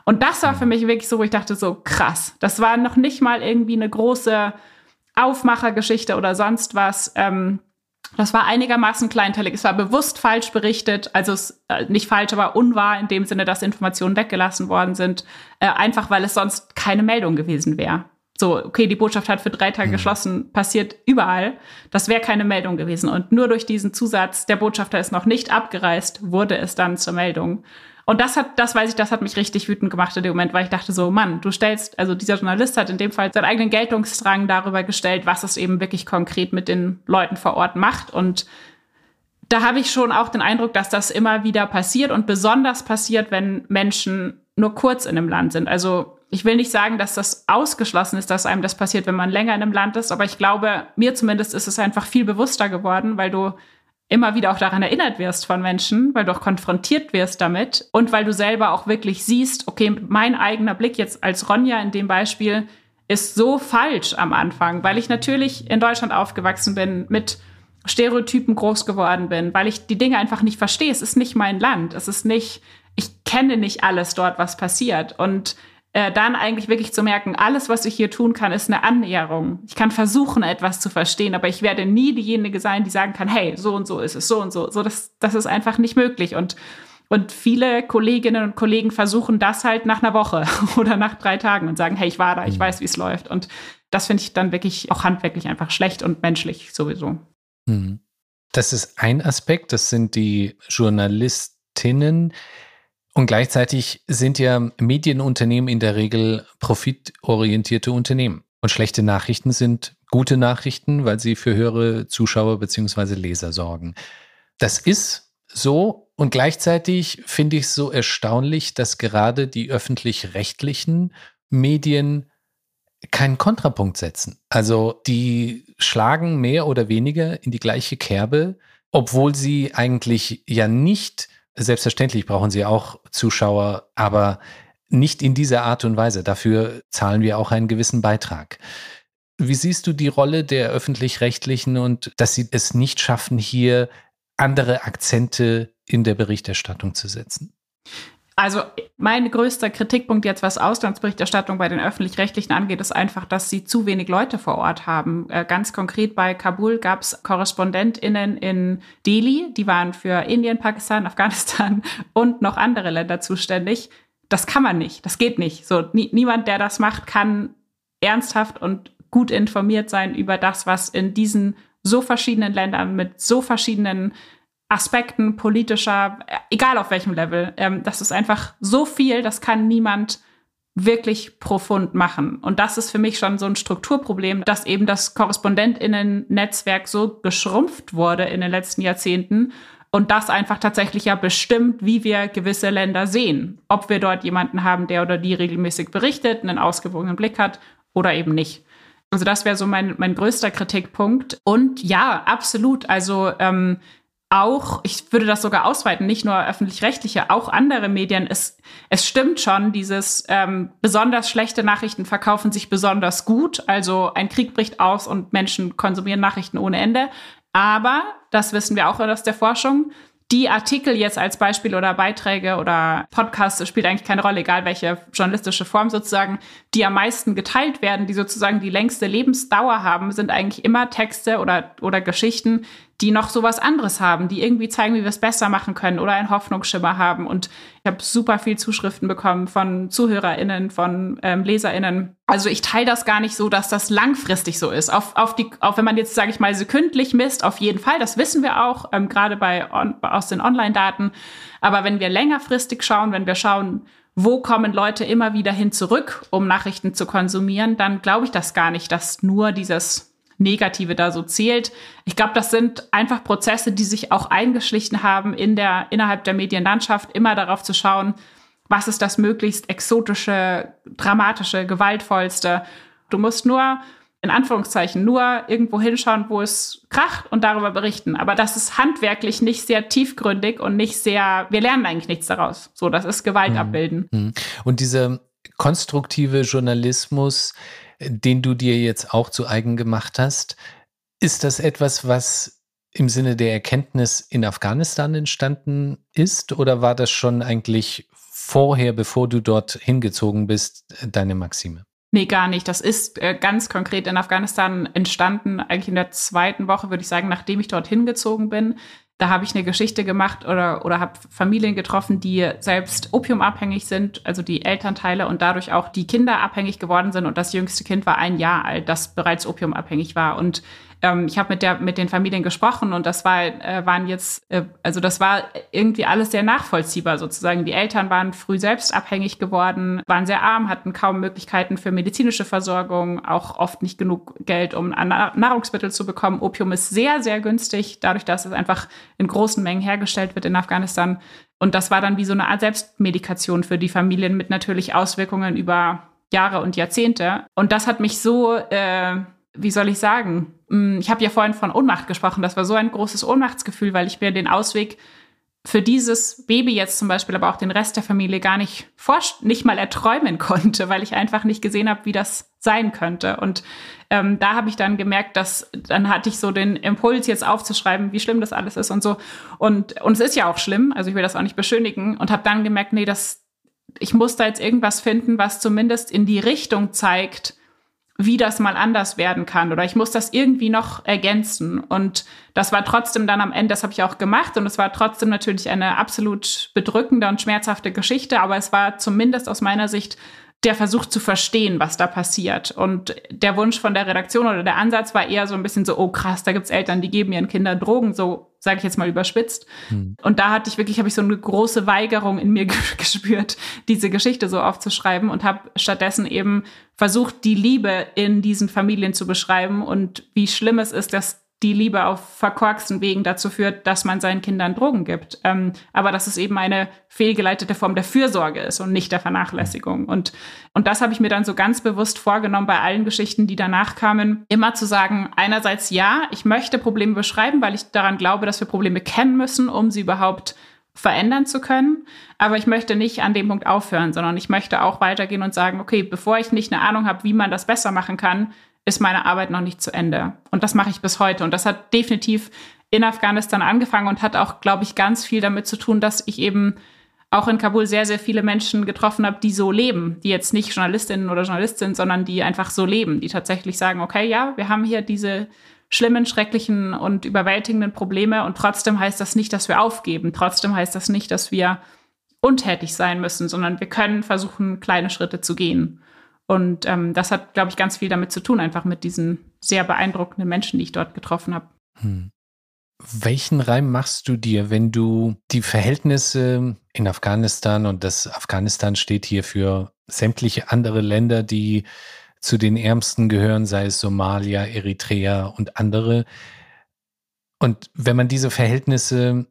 Und das war für mich wirklich so, wo ich dachte, so krass. Das war noch nicht mal irgendwie eine große Aufmachergeschichte oder sonst was. Ähm, das war einigermaßen kleinteilig. Es war bewusst falsch berichtet, also es, äh, nicht falsch, aber unwahr in dem Sinne, dass Informationen weggelassen worden sind, äh, einfach weil es sonst keine Meldung gewesen wäre. So, okay, die Botschaft hat für drei Tage mhm. geschlossen, passiert überall. Das wäre keine Meldung gewesen. Und nur durch diesen Zusatz, der Botschafter ist noch nicht abgereist, wurde es dann zur Meldung. Und das hat, das weiß ich, das hat mich richtig wütend gemacht in dem Moment, weil ich dachte so, Mann, du stellst, also dieser Journalist hat in dem Fall seinen eigenen Geltungsdrang darüber gestellt, was es eben wirklich konkret mit den Leuten vor Ort macht. Und da habe ich schon auch den Eindruck, dass das immer wieder passiert und besonders passiert, wenn Menschen nur kurz in einem Land sind. Also ich will nicht sagen, dass das ausgeschlossen ist, dass einem das passiert, wenn man länger in einem Land ist, aber ich glaube, mir zumindest ist es einfach viel bewusster geworden, weil du immer wieder auch daran erinnert wirst von Menschen, weil du auch konfrontiert wirst damit und weil du selber auch wirklich siehst, okay, mein eigener Blick jetzt als Ronja in dem Beispiel ist so falsch am Anfang, weil ich natürlich in Deutschland aufgewachsen bin, mit Stereotypen groß geworden bin, weil ich die Dinge einfach nicht verstehe. Es ist nicht mein Land. Es ist nicht, ich kenne nicht alles dort, was passiert. Und äh, dann eigentlich wirklich zu merken, alles, was ich hier tun kann, ist eine Annäherung. Ich kann versuchen, etwas zu verstehen, aber ich werde nie diejenige sein, die sagen kann, hey, so und so ist es, so und so. So, das, das ist einfach nicht möglich. Und und viele Kolleginnen und Kollegen versuchen das halt nach einer Woche [laughs] oder nach drei Tagen und sagen, hey, ich war da, ich mhm. weiß, wie es läuft. Und das finde ich dann wirklich auch handwerklich einfach schlecht und menschlich sowieso. Mhm. Das ist ein Aspekt, das sind die Journalistinnen, und gleichzeitig sind ja Medienunternehmen in der Regel profitorientierte Unternehmen. Und schlechte Nachrichten sind gute Nachrichten, weil sie für höhere Zuschauer bzw. Leser sorgen. Das ist so. Und gleichzeitig finde ich es so erstaunlich, dass gerade die öffentlich-rechtlichen Medien keinen Kontrapunkt setzen. Also die schlagen mehr oder weniger in die gleiche Kerbe, obwohl sie eigentlich ja nicht Selbstverständlich brauchen sie auch Zuschauer, aber nicht in dieser Art und Weise. Dafür zahlen wir auch einen gewissen Beitrag. Wie siehst du die Rolle der öffentlich-rechtlichen und dass sie es nicht schaffen, hier andere Akzente in der Berichterstattung zu setzen? Also mein größter Kritikpunkt jetzt, was Auslandsberichterstattung bei den öffentlich-rechtlichen angeht, ist einfach, dass sie zu wenig Leute vor Ort haben. Äh, ganz konkret bei Kabul gab es KorrespondentInnen in Delhi, die waren für Indien, Pakistan, Afghanistan [laughs] und noch andere Länder zuständig. Das kann man nicht, das geht nicht. So, nie, niemand, der das macht, kann ernsthaft und gut informiert sein über das, was in diesen so verschiedenen Ländern mit so verschiedenen Aspekten politischer, egal auf welchem Level. Ähm, das ist einfach so viel, das kann niemand wirklich profund machen. Und das ist für mich schon so ein Strukturproblem, dass eben das Korrespondentinnen-Netzwerk so geschrumpft wurde in den letzten Jahrzehnten und das einfach tatsächlich ja bestimmt, wie wir gewisse Länder sehen. Ob wir dort jemanden haben, der oder die regelmäßig berichtet, einen ausgewogenen Blick hat oder eben nicht. Also das wäre so mein, mein größter Kritikpunkt. Und ja, absolut. Also ähm, auch, ich würde das sogar ausweiten, nicht nur öffentlich-rechtliche, auch andere Medien. Es, es stimmt schon, dieses ähm, besonders schlechte Nachrichten verkaufen sich besonders gut. Also ein Krieg bricht aus und Menschen konsumieren Nachrichten ohne Ende. Aber, das wissen wir auch aus der Forschung, die Artikel jetzt als Beispiel oder Beiträge oder Podcasts, spielt eigentlich keine Rolle, egal welche journalistische Form sozusagen, die am meisten geteilt werden, die sozusagen die längste Lebensdauer haben, sind eigentlich immer Texte oder, oder Geschichten, die noch sowas anderes haben, die irgendwie zeigen, wie wir es besser machen können oder einen Hoffnungsschimmer haben. Und ich habe super viel Zuschriften bekommen von ZuhörerInnen, von ähm, LeserInnen. Also ich teile das gar nicht so, dass das langfristig so ist. Auf, auf die, auch wenn man jetzt, sage ich mal, sekündlich misst, auf jeden Fall, das wissen wir auch, ähm, gerade bei on, aus den Online-Daten. Aber wenn wir längerfristig schauen, wenn wir schauen, wo kommen Leute immer wieder hin zurück, um Nachrichten zu konsumieren, dann glaube ich das gar nicht, dass nur dieses Negative da so zählt. Ich glaube, das sind einfach Prozesse, die sich auch eingeschlichen haben in der, innerhalb der Medienlandschaft, immer darauf zu schauen, was ist das möglichst exotische, dramatische, gewaltvollste. Du musst nur, in Anführungszeichen, nur irgendwo hinschauen, wo es kracht und darüber berichten. Aber das ist handwerklich nicht sehr tiefgründig und nicht sehr, wir lernen eigentlich nichts daraus. So, das ist Gewalt mhm. abbilden. Mhm. Und diese konstruktive Journalismus, den du dir jetzt auch zu eigen gemacht hast, ist das etwas, was im Sinne der Erkenntnis in Afghanistan entstanden ist oder war das schon eigentlich vorher, bevor du dort hingezogen bist, deine Maxime? Nee, gar nicht. Das ist äh, ganz konkret in Afghanistan entstanden, eigentlich in der zweiten Woche, würde ich sagen, nachdem ich dort hingezogen bin. Da habe ich eine Geschichte gemacht oder, oder habe Familien getroffen, die selbst opiumabhängig sind, also die Elternteile und dadurch auch die Kinder abhängig geworden sind. Und das jüngste Kind war ein Jahr alt, das bereits opiumabhängig war. Und ähm, ich habe mit der mit den Familien gesprochen und das war äh, waren jetzt äh, also das war irgendwie alles sehr nachvollziehbar sozusagen. Die Eltern waren früh selbst abhängig geworden, waren sehr arm, hatten kaum Möglichkeiten für medizinische Versorgung, auch oft nicht genug Geld, um Nahrungsmittel zu bekommen. Opium ist sehr sehr günstig, dadurch, dass es einfach in großen Mengen hergestellt wird in Afghanistan. Und das war dann wie so eine Art Selbstmedikation für die Familien mit natürlich Auswirkungen über Jahre und Jahrzehnte. Und das hat mich so äh, wie soll ich sagen? Mm, ich habe ja vorhin von Ohnmacht gesprochen. Das war so ein großes Ohnmachtsgefühl, weil ich mir den Ausweg für dieses Baby jetzt zum Beispiel, aber auch den Rest der Familie gar nicht nicht mal erträumen [laughs] konnte, weil ich einfach nicht gesehen habe, wie das sein könnte. Und ähm, da habe ich dann gemerkt, dass dann hatte ich so den Impuls, jetzt aufzuschreiben, wie schlimm das alles ist und so. Und, und es ist ja auch schlimm, also ich will das auch nicht beschönigen und habe dann gemerkt, nee, das, ich muss da jetzt irgendwas finden, was zumindest in die Richtung zeigt, wie das mal anders werden kann. Oder ich muss das irgendwie noch ergänzen. Und das war trotzdem dann am Ende, das habe ich auch gemacht. Und es war trotzdem natürlich eine absolut bedrückende und schmerzhafte Geschichte, aber es war zumindest aus meiner Sicht der Versuch zu verstehen, was da passiert. Und der Wunsch von der Redaktion oder der Ansatz war eher so ein bisschen so, oh krass, da gibt's Eltern, die geben ihren Kindern Drogen, so sage ich jetzt mal überspitzt. Hm. Und da hatte ich wirklich, habe ich so eine große Weigerung in mir [laughs] gespürt, diese Geschichte so aufzuschreiben und habe stattdessen eben versucht, die Liebe in diesen Familien zu beschreiben und wie schlimm es ist, dass die Liebe auf verkorksten Wegen dazu führt, dass man seinen Kindern Drogen gibt. Ähm, aber dass es eben eine fehlgeleitete Form der Fürsorge ist und nicht der Vernachlässigung. Und, und das habe ich mir dann so ganz bewusst vorgenommen bei allen Geschichten, die danach kamen, immer zu sagen, einerseits ja, ich möchte Probleme beschreiben, weil ich daran glaube, dass wir Probleme kennen müssen, um sie überhaupt verändern zu können. Aber ich möchte nicht an dem Punkt aufhören, sondern ich möchte auch weitergehen und sagen, okay, bevor ich nicht eine Ahnung habe, wie man das besser machen kann, ist meine Arbeit noch nicht zu Ende. Und das mache ich bis heute. Und das hat definitiv in Afghanistan angefangen und hat auch, glaube ich, ganz viel damit zu tun, dass ich eben auch in Kabul sehr, sehr viele Menschen getroffen habe, die so leben, die jetzt nicht Journalistinnen oder Journalist sind, sondern die einfach so leben, die tatsächlich sagen, okay, ja, wir haben hier diese schlimmen, schrecklichen und überwältigenden Probleme und trotzdem heißt das nicht, dass wir aufgeben. Trotzdem heißt das nicht, dass wir untätig sein müssen, sondern wir können versuchen, kleine Schritte zu gehen. Und ähm, das hat, glaube ich, ganz viel damit zu tun, einfach mit diesen sehr beeindruckenden Menschen, die ich dort getroffen habe. Hm. Welchen Reim machst du dir, wenn du die Verhältnisse in Afghanistan und das Afghanistan steht hier für sämtliche andere Länder, die zu den ärmsten gehören, sei es Somalia, Eritrea und andere. Und wenn man diese Verhältnisse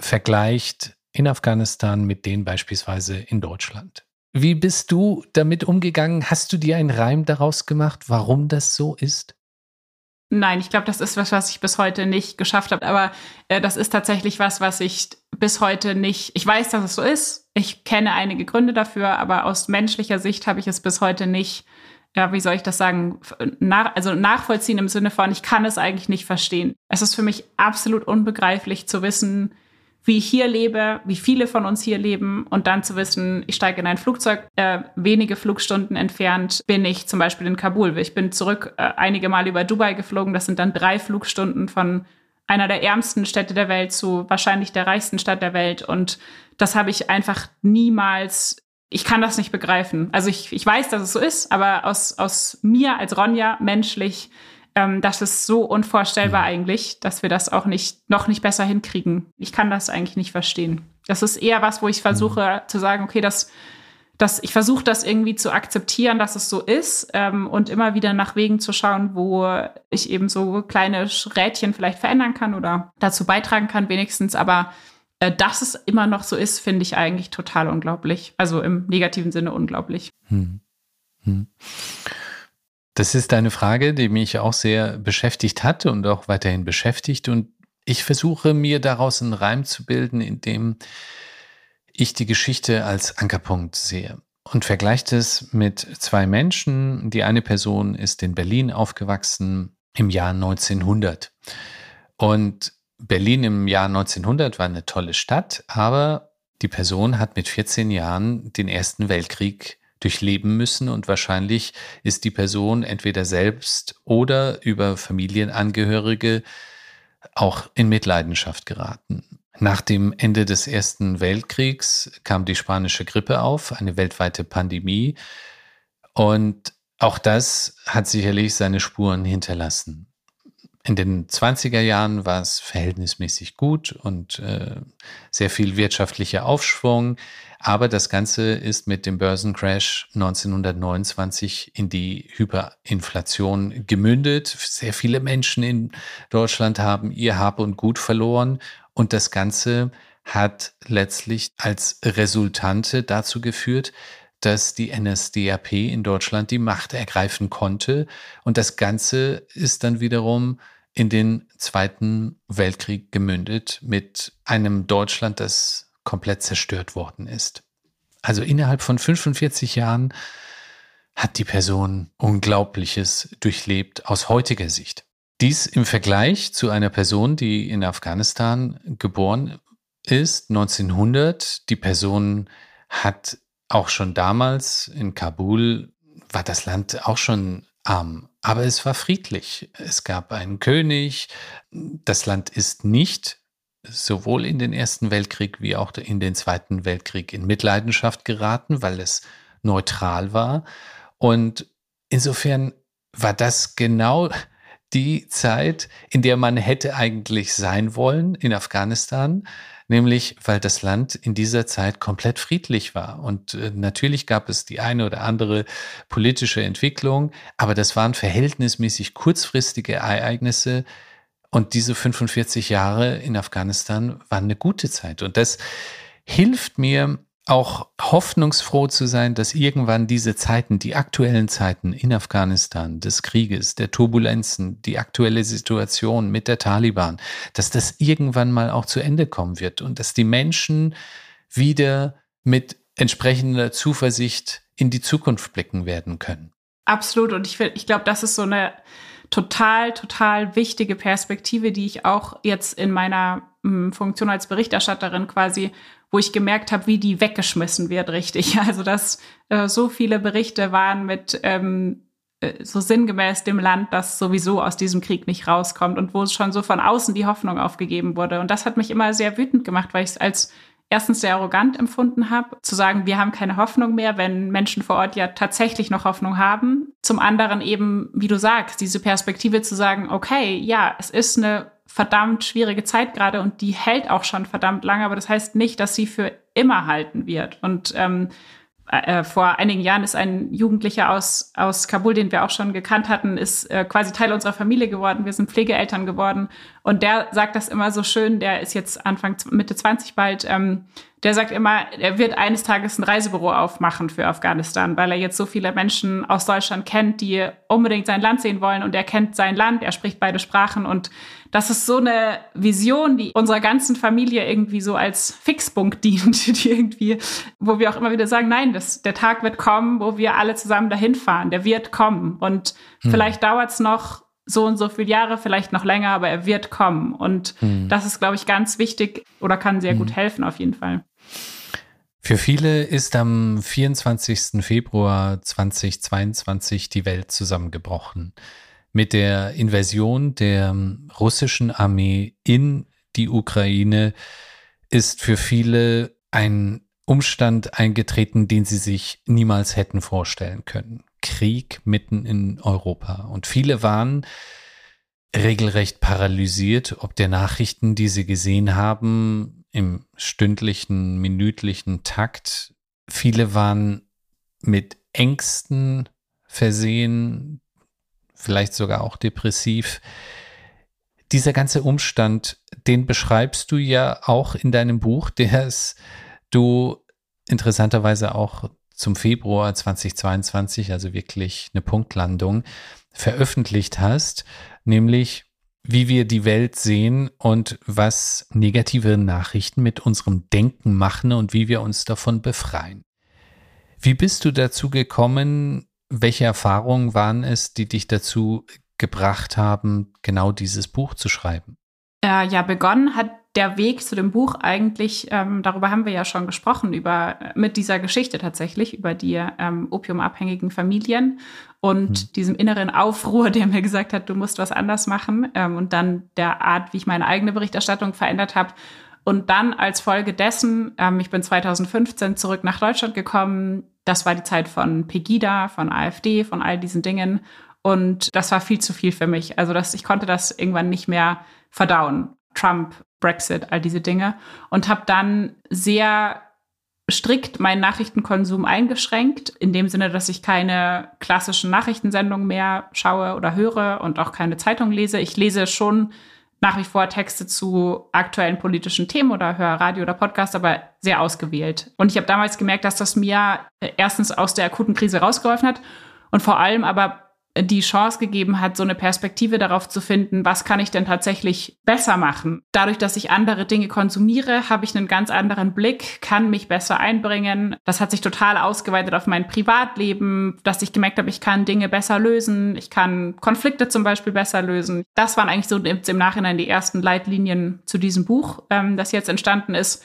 vergleicht in Afghanistan mit denen beispielsweise in Deutschland, wie bist du damit umgegangen? Hast du dir einen Reim daraus gemacht, warum das so ist? Nein, ich glaube, das ist was, was ich bis heute nicht geschafft habe. Aber äh, das ist tatsächlich was, was ich bis heute nicht. Ich weiß, dass es so ist. Ich kenne einige Gründe dafür, aber aus menschlicher Sicht habe ich es bis heute nicht. Ja, wie soll ich das sagen? Nach, also nachvollziehen im Sinne von, ich kann es eigentlich nicht verstehen. Es ist für mich absolut unbegreiflich zu wissen, wie ich hier lebe, wie viele von uns hier leben und dann zu wissen, ich steige in ein Flugzeug, äh, wenige Flugstunden entfernt bin ich zum Beispiel in Kabul. Ich bin zurück äh, einige Mal über Dubai geflogen. Das sind dann drei Flugstunden von einer der ärmsten Städte der Welt zu wahrscheinlich der reichsten Stadt der Welt. Und das habe ich einfach niemals ich kann das nicht begreifen. Also ich, ich weiß, dass es so ist, aber aus, aus mir als Ronja menschlich ähm, das ist so unvorstellbar mhm. eigentlich, dass wir das auch nicht, noch nicht besser hinkriegen. Ich kann das eigentlich nicht verstehen. Das ist eher was, wo ich versuche mhm. zu sagen, okay, das, das, ich versuche das irgendwie zu akzeptieren, dass es so ist ähm, und immer wieder nach Wegen zu schauen, wo ich eben so kleine Rädchen vielleicht verändern kann oder dazu beitragen kann wenigstens. Aber äh, dass es immer noch so ist, finde ich eigentlich total unglaublich. Also im negativen Sinne unglaublich. Hm. Hm. Das ist eine Frage, die mich auch sehr beschäftigt hat und auch weiterhin beschäftigt. Und ich versuche mir daraus einen Reim zu bilden, in dem ich die Geschichte als Ankerpunkt sehe. und vergleicht es mit zwei Menschen. Die eine Person ist in Berlin aufgewachsen im Jahr 1900. Und Berlin im Jahr 1900 war eine tolle Stadt, aber die Person hat mit 14 Jahren den Ersten Weltkrieg durchleben müssen und wahrscheinlich ist die Person entweder selbst oder über Familienangehörige auch in Mitleidenschaft geraten. Nach dem Ende des Ersten Weltkriegs kam die spanische Grippe auf, eine weltweite Pandemie. Und auch das hat sicherlich seine Spuren hinterlassen. In den 20er Jahren war es verhältnismäßig gut und äh, sehr viel wirtschaftlicher Aufschwung. Aber das Ganze ist mit dem Börsencrash 1929 in die Hyperinflation gemündet. Sehr viele Menschen in Deutschland haben ihr Hab und Gut verloren. Und das Ganze hat letztlich als Resultante dazu geführt, dass die NSDAP in Deutschland die Macht ergreifen konnte. Und das Ganze ist dann wiederum in den Zweiten Weltkrieg gemündet mit einem Deutschland, das komplett zerstört worden ist. Also innerhalb von 45 Jahren hat die Person Unglaubliches durchlebt aus heutiger Sicht. Dies im Vergleich zu einer Person, die in Afghanistan geboren ist, 1900. Die Person hat auch schon damals in Kabul, war das Land auch schon arm, aber es war friedlich. Es gab einen König. Das Land ist nicht sowohl in den Ersten Weltkrieg wie auch in den Zweiten Weltkrieg in Mitleidenschaft geraten, weil es neutral war. Und insofern war das genau die Zeit, in der man hätte eigentlich sein wollen in Afghanistan, nämlich weil das Land in dieser Zeit komplett friedlich war. Und äh, natürlich gab es die eine oder andere politische Entwicklung, aber das waren verhältnismäßig kurzfristige Ereignisse, und diese 45 Jahre in Afghanistan waren eine gute Zeit. Und das hilft mir auch hoffnungsfroh zu sein, dass irgendwann diese Zeiten, die aktuellen Zeiten in Afghanistan, des Krieges, der Turbulenzen, die aktuelle Situation mit der Taliban, dass das irgendwann mal auch zu Ende kommen wird und dass die Menschen wieder mit entsprechender Zuversicht in die Zukunft blicken werden können. Absolut. Und ich, ich glaube, das ist so eine total, total wichtige Perspektive, die ich auch jetzt in meiner hm, Funktion als Berichterstatterin quasi, wo ich gemerkt habe, wie die weggeschmissen wird, richtig. [laughs] Also dass äh, so viele Berichte waren mit ähm, äh, so sinngemäß dem Land, das sowieso aus diesem Krieg nicht rauskommt und wo schon so von außen die Hoffnung aufgegeben wurde. Und das hat mich immer sehr wütend gemacht, weil ich es als erstens sehr arrogant empfunden habe, zu sagen, wir haben keine Hoffnung mehr, wenn Menschen vor Ort ja tatsächlich noch Hoffnung haben. Zum anderen eben, wie du sagst, diese Perspektive zu sagen, okay, ja, es ist eine verdammt schwierige Zeit gerade und die hält auch schon verdammt lange, aber das heißt nicht, dass sie für immer halten wird. Und ähm, äh, vor einigen Jahren ist ein Jugendlicher aus, aus Kabul, den wir auch schon gekannt hatten, ist äh, quasi Teil unserer Familie geworden. Wir sind Pflegeeltern geworden. Und der sagt das immer so schön, der ist jetzt Anfang, Mitte 20 bald, ähm, der sagt immer, er wird eines Tages ein Reisebüro aufmachen für Afghanistan, weil er jetzt so viele Menschen aus Deutschland kennt, die unbedingt sein Land sehen wollen. Und er kennt sein Land, er spricht beide Sprachen. Und das ist so eine Vision, die unserer ganzen Familie irgendwie so als Fixpunkt [laughs] dient, die irgendwie, wo wir auch immer wieder sagen, nein, das, der Tag wird kommen, wo wir alle zusammen dahin fahren, der wird kommen. Und hm. vielleicht dauert es noch so und so viele Jahre, vielleicht noch länger, aber er wird kommen. Und hm. das ist, glaube ich, ganz wichtig oder kann sehr hm. gut helfen auf jeden Fall. Für viele ist am 24. Februar 2022 die Welt zusammengebrochen. Mit der Invasion der russischen Armee in die Ukraine ist für viele ein Umstand eingetreten, den sie sich niemals hätten vorstellen können. Krieg mitten in Europa. Und viele waren regelrecht paralysiert, ob der Nachrichten, die sie gesehen haben, im stündlichen, minütlichen Takt. Viele waren mit Ängsten versehen, vielleicht sogar auch depressiv. Dieser ganze Umstand, den beschreibst du ja auch in deinem Buch, der es du interessanterweise auch zum Februar 2022, also wirklich eine Punktlandung, veröffentlicht hast, nämlich wie wir die Welt sehen und was negative Nachrichten mit unserem Denken machen und wie wir uns davon befreien. Wie bist du dazu gekommen? Welche Erfahrungen waren es, die dich dazu gebracht haben, genau dieses Buch zu schreiben? Äh, ja, begonnen hat der Weg zu dem Buch eigentlich, ähm, darüber haben wir ja schon gesprochen, über mit dieser Geschichte tatsächlich, über die ähm, opiumabhängigen Familien und mhm. diesem inneren Aufruhr, der mir gesagt hat, du musst was anders machen ähm, und dann der Art, wie ich meine eigene Berichterstattung verändert habe. Und dann als Folge dessen, ähm, ich bin 2015 zurück nach Deutschland gekommen. Das war die Zeit von Pegida, von AfD, von all diesen Dingen. Und das war viel zu viel für mich. Also das, ich konnte das irgendwann nicht mehr verdauen. Trump, Brexit, all diese Dinge. Und habe dann sehr strikt meinen Nachrichtenkonsum eingeschränkt, in dem Sinne, dass ich keine klassischen Nachrichtensendungen mehr schaue oder höre und auch keine Zeitung lese. Ich lese schon nach wie vor Texte zu aktuellen politischen Themen oder höre Radio oder Podcast, aber sehr ausgewählt. Und ich habe damals gemerkt, dass das mir erstens aus der akuten Krise rausgeholfen hat und vor allem aber die Chance gegeben hat, so eine Perspektive darauf zu finden, was kann ich denn tatsächlich besser machen. Dadurch, dass ich andere Dinge konsumiere, habe ich einen ganz anderen Blick, kann mich besser einbringen. Das hat sich total ausgeweitet auf mein Privatleben, dass ich gemerkt habe, ich kann Dinge besser lösen, ich kann Konflikte zum Beispiel besser lösen. Das waren eigentlich so im Nachhinein die ersten Leitlinien zu diesem Buch, ähm, das jetzt entstanden ist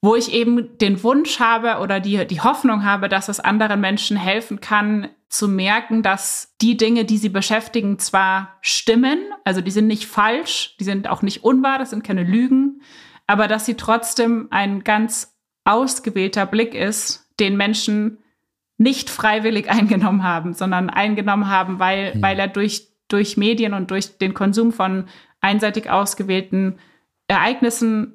wo ich eben den Wunsch habe oder die, die Hoffnung habe, dass es anderen Menschen helfen kann, zu merken, dass die Dinge, die sie beschäftigen, zwar stimmen, also die sind nicht falsch, die sind auch nicht unwahr, das sind keine Lügen, aber dass sie trotzdem ein ganz ausgewählter Blick ist, den Menschen nicht freiwillig [laughs] eingenommen haben, sondern eingenommen haben, weil, mhm. weil er durch, durch Medien und durch den Konsum von einseitig ausgewählten Ereignissen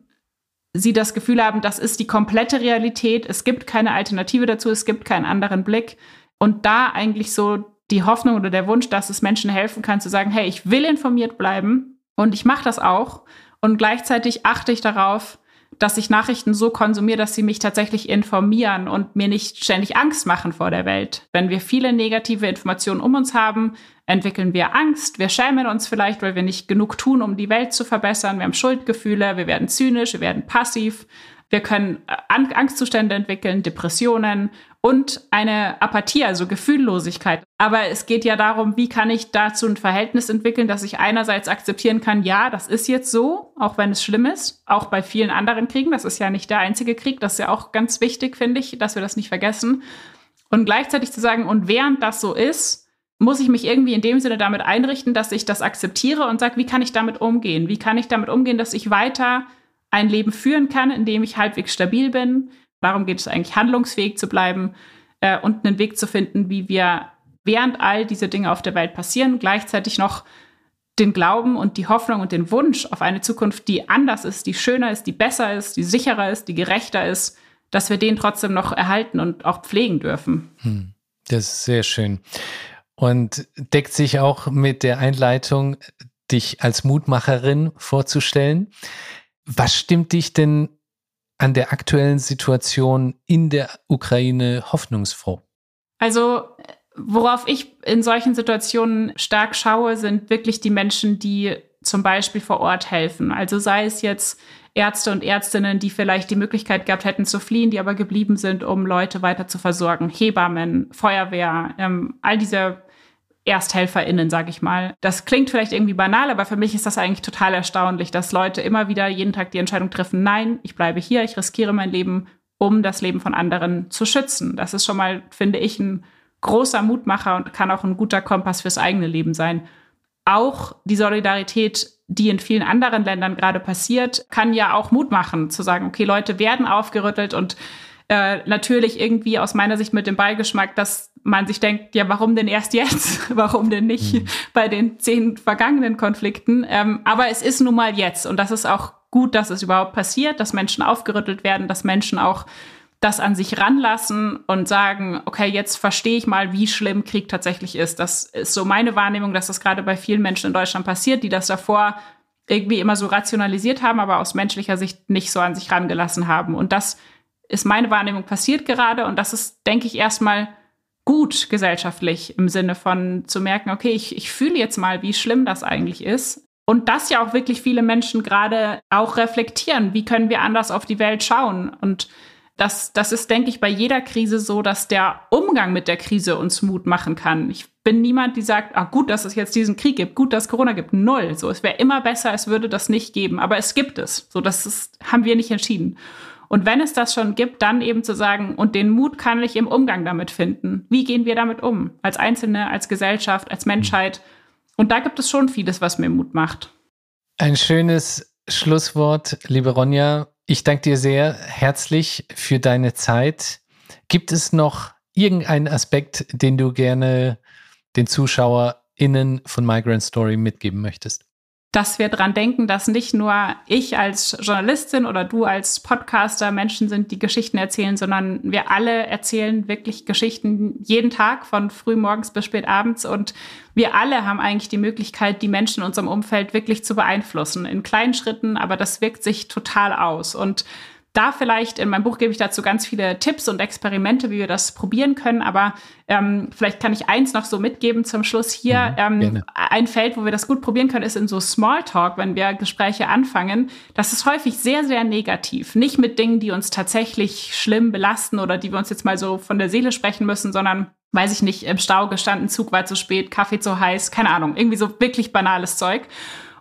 sie das Gefühl haben, das ist die komplette Realität, es gibt keine Alternative dazu, es gibt keinen anderen Blick. Und da eigentlich so die Hoffnung oder der Wunsch, dass es Menschen helfen kann, zu sagen, hey, ich will informiert bleiben und ich mache das auch. Und gleichzeitig achte ich darauf, dass ich Nachrichten so konsumiere, dass sie mich tatsächlich informieren und mir nicht ständig Angst machen vor der Welt. Wenn wir viele negative Informationen um uns haben, entwickeln wir Angst, wir schämen uns vielleicht, weil wir nicht genug tun, um die Welt zu verbessern, wir haben Schuldgefühle, wir werden zynisch, wir werden passiv, wir können äh, Angstzustände entwickeln, Depressionen und eine Apathie, also Gefühllosigkeit. Aber es geht ja darum, wie kann ich dazu ein Verhältnis entwickeln, dass ich einerseits akzeptieren kann, ja, das ist jetzt so, auch wenn es schlimm ist, auch bei vielen anderen Kriegen. Das ist ja nicht der einzige Krieg, das ist ja auch ganz wichtig, finde ich, dass wir das nicht vergessen. Und gleichzeitig zu sagen, und während das so ist, muss ich mich irgendwie in dem Sinne damit einrichten, dass ich das akzeptiere und sage, wie kann ich damit umgehen? Wie kann ich damit umgehen, dass ich weiter ein Leben führen kann, in dem ich halbwegs stabil bin? Darum geht es eigentlich, handlungsfähig zu bleiben äh, und einen Weg zu finden, wie wir während all diese Dinge auf der Welt passieren, gleichzeitig noch den Glauben und die Hoffnung und den Wunsch auf eine Zukunft, die anders ist, die schöner ist, die besser ist, die sicherer ist, die gerechter ist, dass wir den trotzdem noch erhalten und auch pflegen dürfen. Hm, das ist sehr schön und deckt sich auch mit der Einleitung, dich als Mutmacherin vorzustellen. Was stimmt dich denn an der aktuellen Situation in der Ukraine hoffnungsfroh? Also, worauf ich in solchen Situationen stark schaue, sind wirklich die Menschen, die zum Beispiel vor Ort helfen. Also sei es jetzt Ärzte und Ärztinnen, die vielleicht die Möglichkeit gehabt hätten zu fliehen, die aber geblieben sind, um Leute weiter zu versorgen. Hebammen, Feuerwehr, ähm, all diese ErsthelferInnen, sag ich mal. Das klingt vielleicht irgendwie banal, aber für mich ist das eigentlich total erstaunlich, dass Leute immer wieder jeden Tag die Entscheidung treffen, nein, ich bleibe hier, ich riskiere mein Leben, um das Leben von anderen zu schützen. Das ist schon mal, finde ich, ein großer Mutmacher und kann auch ein guter Kompass fürs eigene Leben sein. Auch die Solidarität die in vielen anderen Ländern gerade passiert, kann ja auch Mut machen, zu sagen, okay, Leute werden aufgerüttelt und äh, natürlich irgendwie aus meiner Sicht mit dem Beigeschmack, dass man sich denkt, ja, warum denn erst jetzt? [laughs] warum denn nicht mhm. bei den zehn vergangenen Konflikten? Ähm, aber es ist nun mal jetzt und das ist auch gut, dass es überhaupt passiert, dass Menschen aufgerüttelt werden, dass Menschen auch das an sich ranlassen und sagen, okay, jetzt verstehe ich mal, wie schlimm Krieg tatsächlich ist. Das ist so meine Wahrnehmung, dass das gerade bei vielen Menschen in Deutschland passiert, die das davor irgendwie immer so rationalisiert haben, aber aus menschlicher Sicht nicht so an sich rangelassen haben. Und das ist meine Wahrnehmung passiert gerade. Und das ist, denke ich, erstmal gut gesellschaftlich im Sinne von zu merken, okay, ich, ich fühle jetzt mal, wie schlimm das eigentlich ist. Und das ja auch wirklich viele Menschen gerade auch reflektieren. Wie können wir anders auf die Welt schauen? Und das, das ist, denke ich, bei jeder Krise so, dass der Umgang mit der Krise uns Mut machen kann. Ich bin niemand, die sagt, ah, gut, dass es jetzt diesen Krieg gibt, gut, dass Corona gibt. Null. So, es wäre immer besser, es würde das nicht geben. Aber es gibt es. So, das ist, haben wir nicht entschieden. Und wenn es das schon gibt, dann eben zu sagen, und den Mut kann ich im Umgang damit finden. Wie gehen wir damit um? Als Einzelne, als Gesellschaft, als Menschheit. Und da gibt es schon vieles, was mir Mut macht. Ein schönes Schlusswort, liebe Ronja. Ich danke dir sehr herzlich für deine Zeit. Gibt es noch irgendeinen Aspekt, den du gerne den ZuschauerInnen von Migrant Story mitgeben möchtest? Dass wir dran denken, dass nicht nur ich als Journalistin oder du als Podcaster Menschen sind, die Geschichten erzählen, sondern wir alle erzählen wirklich Geschichten jeden Tag von früh morgens bis spät abends. Und wir alle haben eigentlich die Möglichkeit, die Menschen in unserem Umfeld wirklich zu beeinflussen. In kleinen Schritten, aber das wirkt sich total aus. Und da vielleicht, in meinem Buch gebe ich dazu ganz viele Tipps und Experimente, wie wir das probieren können, aber ähm, vielleicht kann ich eins noch so mitgeben zum Schluss hier. Mhm, ähm, ein Feld, wo wir das gut probieren können, ist in so Smalltalk, wenn wir Gespräche anfangen. Das ist häufig sehr, sehr negativ. Nicht mit Dingen, die uns tatsächlich schlimm belasten oder die wir uns jetzt mal so von der Seele sprechen müssen, sondern weiß ich nicht, im Stau gestanden, Zug war zu spät, Kaffee zu heiß, keine Ahnung, irgendwie so wirklich banales Zeug.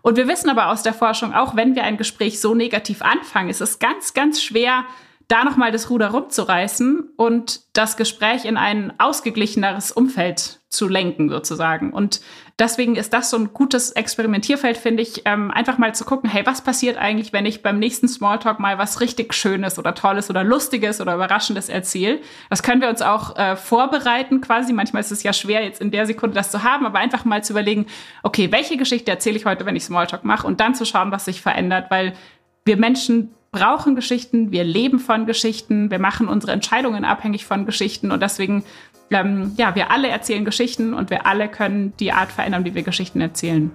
Und wir wissen aber aus der Forschung, auch wenn wir ein Gespräch so negativ anfangen, ist es ganz, ganz schwer, da nochmal das Ruder rumzureißen und das Gespräch in ein ausgeglicheneres Umfeld zu lenken, sozusagen. Und deswegen ist das so ein gutes Experimentierfeld, finde ich, ähm, einfach mal zu gucken, hey, was passiert eigentlich, wenn ich beim nächsten Smalltalk mal was richtig Schönes oder Tolles oder Lustiges oder Überraschendes erzähle. Das können wir uns auch äh, vorbereiten quasi. Manchmal ist es ja schwer, jetzt in der Sekunde das zu haben, aber einfach mal zu überlegen, okay, welche Geschichte erzähle ich heute, wenn ich Smalltalk mache und dann zu schauen, was sich verändert, weil wir Menschen brauchen Geschichten, wir leben von Geschichten, wir machen unsere Entscheidungen abhängig von Geschichten und deswegen, ähm, ja, wir alle erzählen Geschichten und wir alle können die Art verändern, wie wir Geschichten erzählen.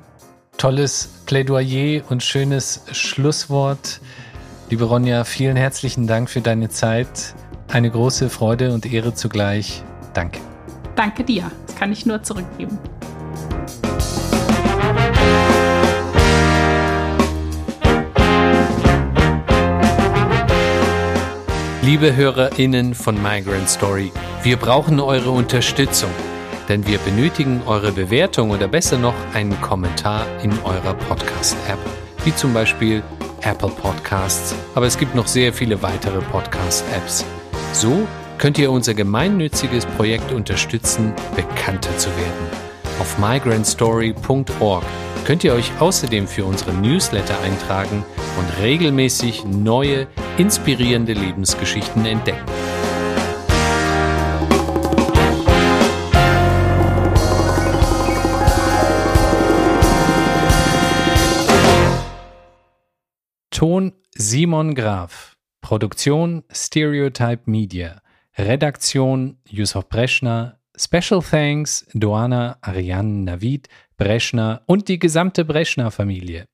Tolles Plädoyer und schönes Schlusswort. Liebe Ronja, vielen herzlichen Dank für deine Zeit. Eine große Freude und Ehre zugleich. Danke. Danke dir. Das kann ich nur zurückgeben. Liebe HörerInnen von Migrant Story, wir brauchen eure Unterstützung, denn wir benötigen eure Bewertung oder besser noch einen Kommentar in eurer Podcast-App, wie zum Beispiel Apple Podcasts, aber es gibt noch sehr viele weitere Podcast-Apps. So könnt ihr unser gemeinnütziges Projekt unterstützen, bekannter zu werden. Auf migrantstory.org könnt ihr euch außerdem für unsere Newsletter eintragen und regelmäßig neue, inspirierende Lebensgeschichten entdecken. Ton Simon Graf. Produktion Stereotype Media. Redaktion Yusuf Breschner. Special Thanks Doana Ariane Navid Breschner und die gesamte Breschner-Familie.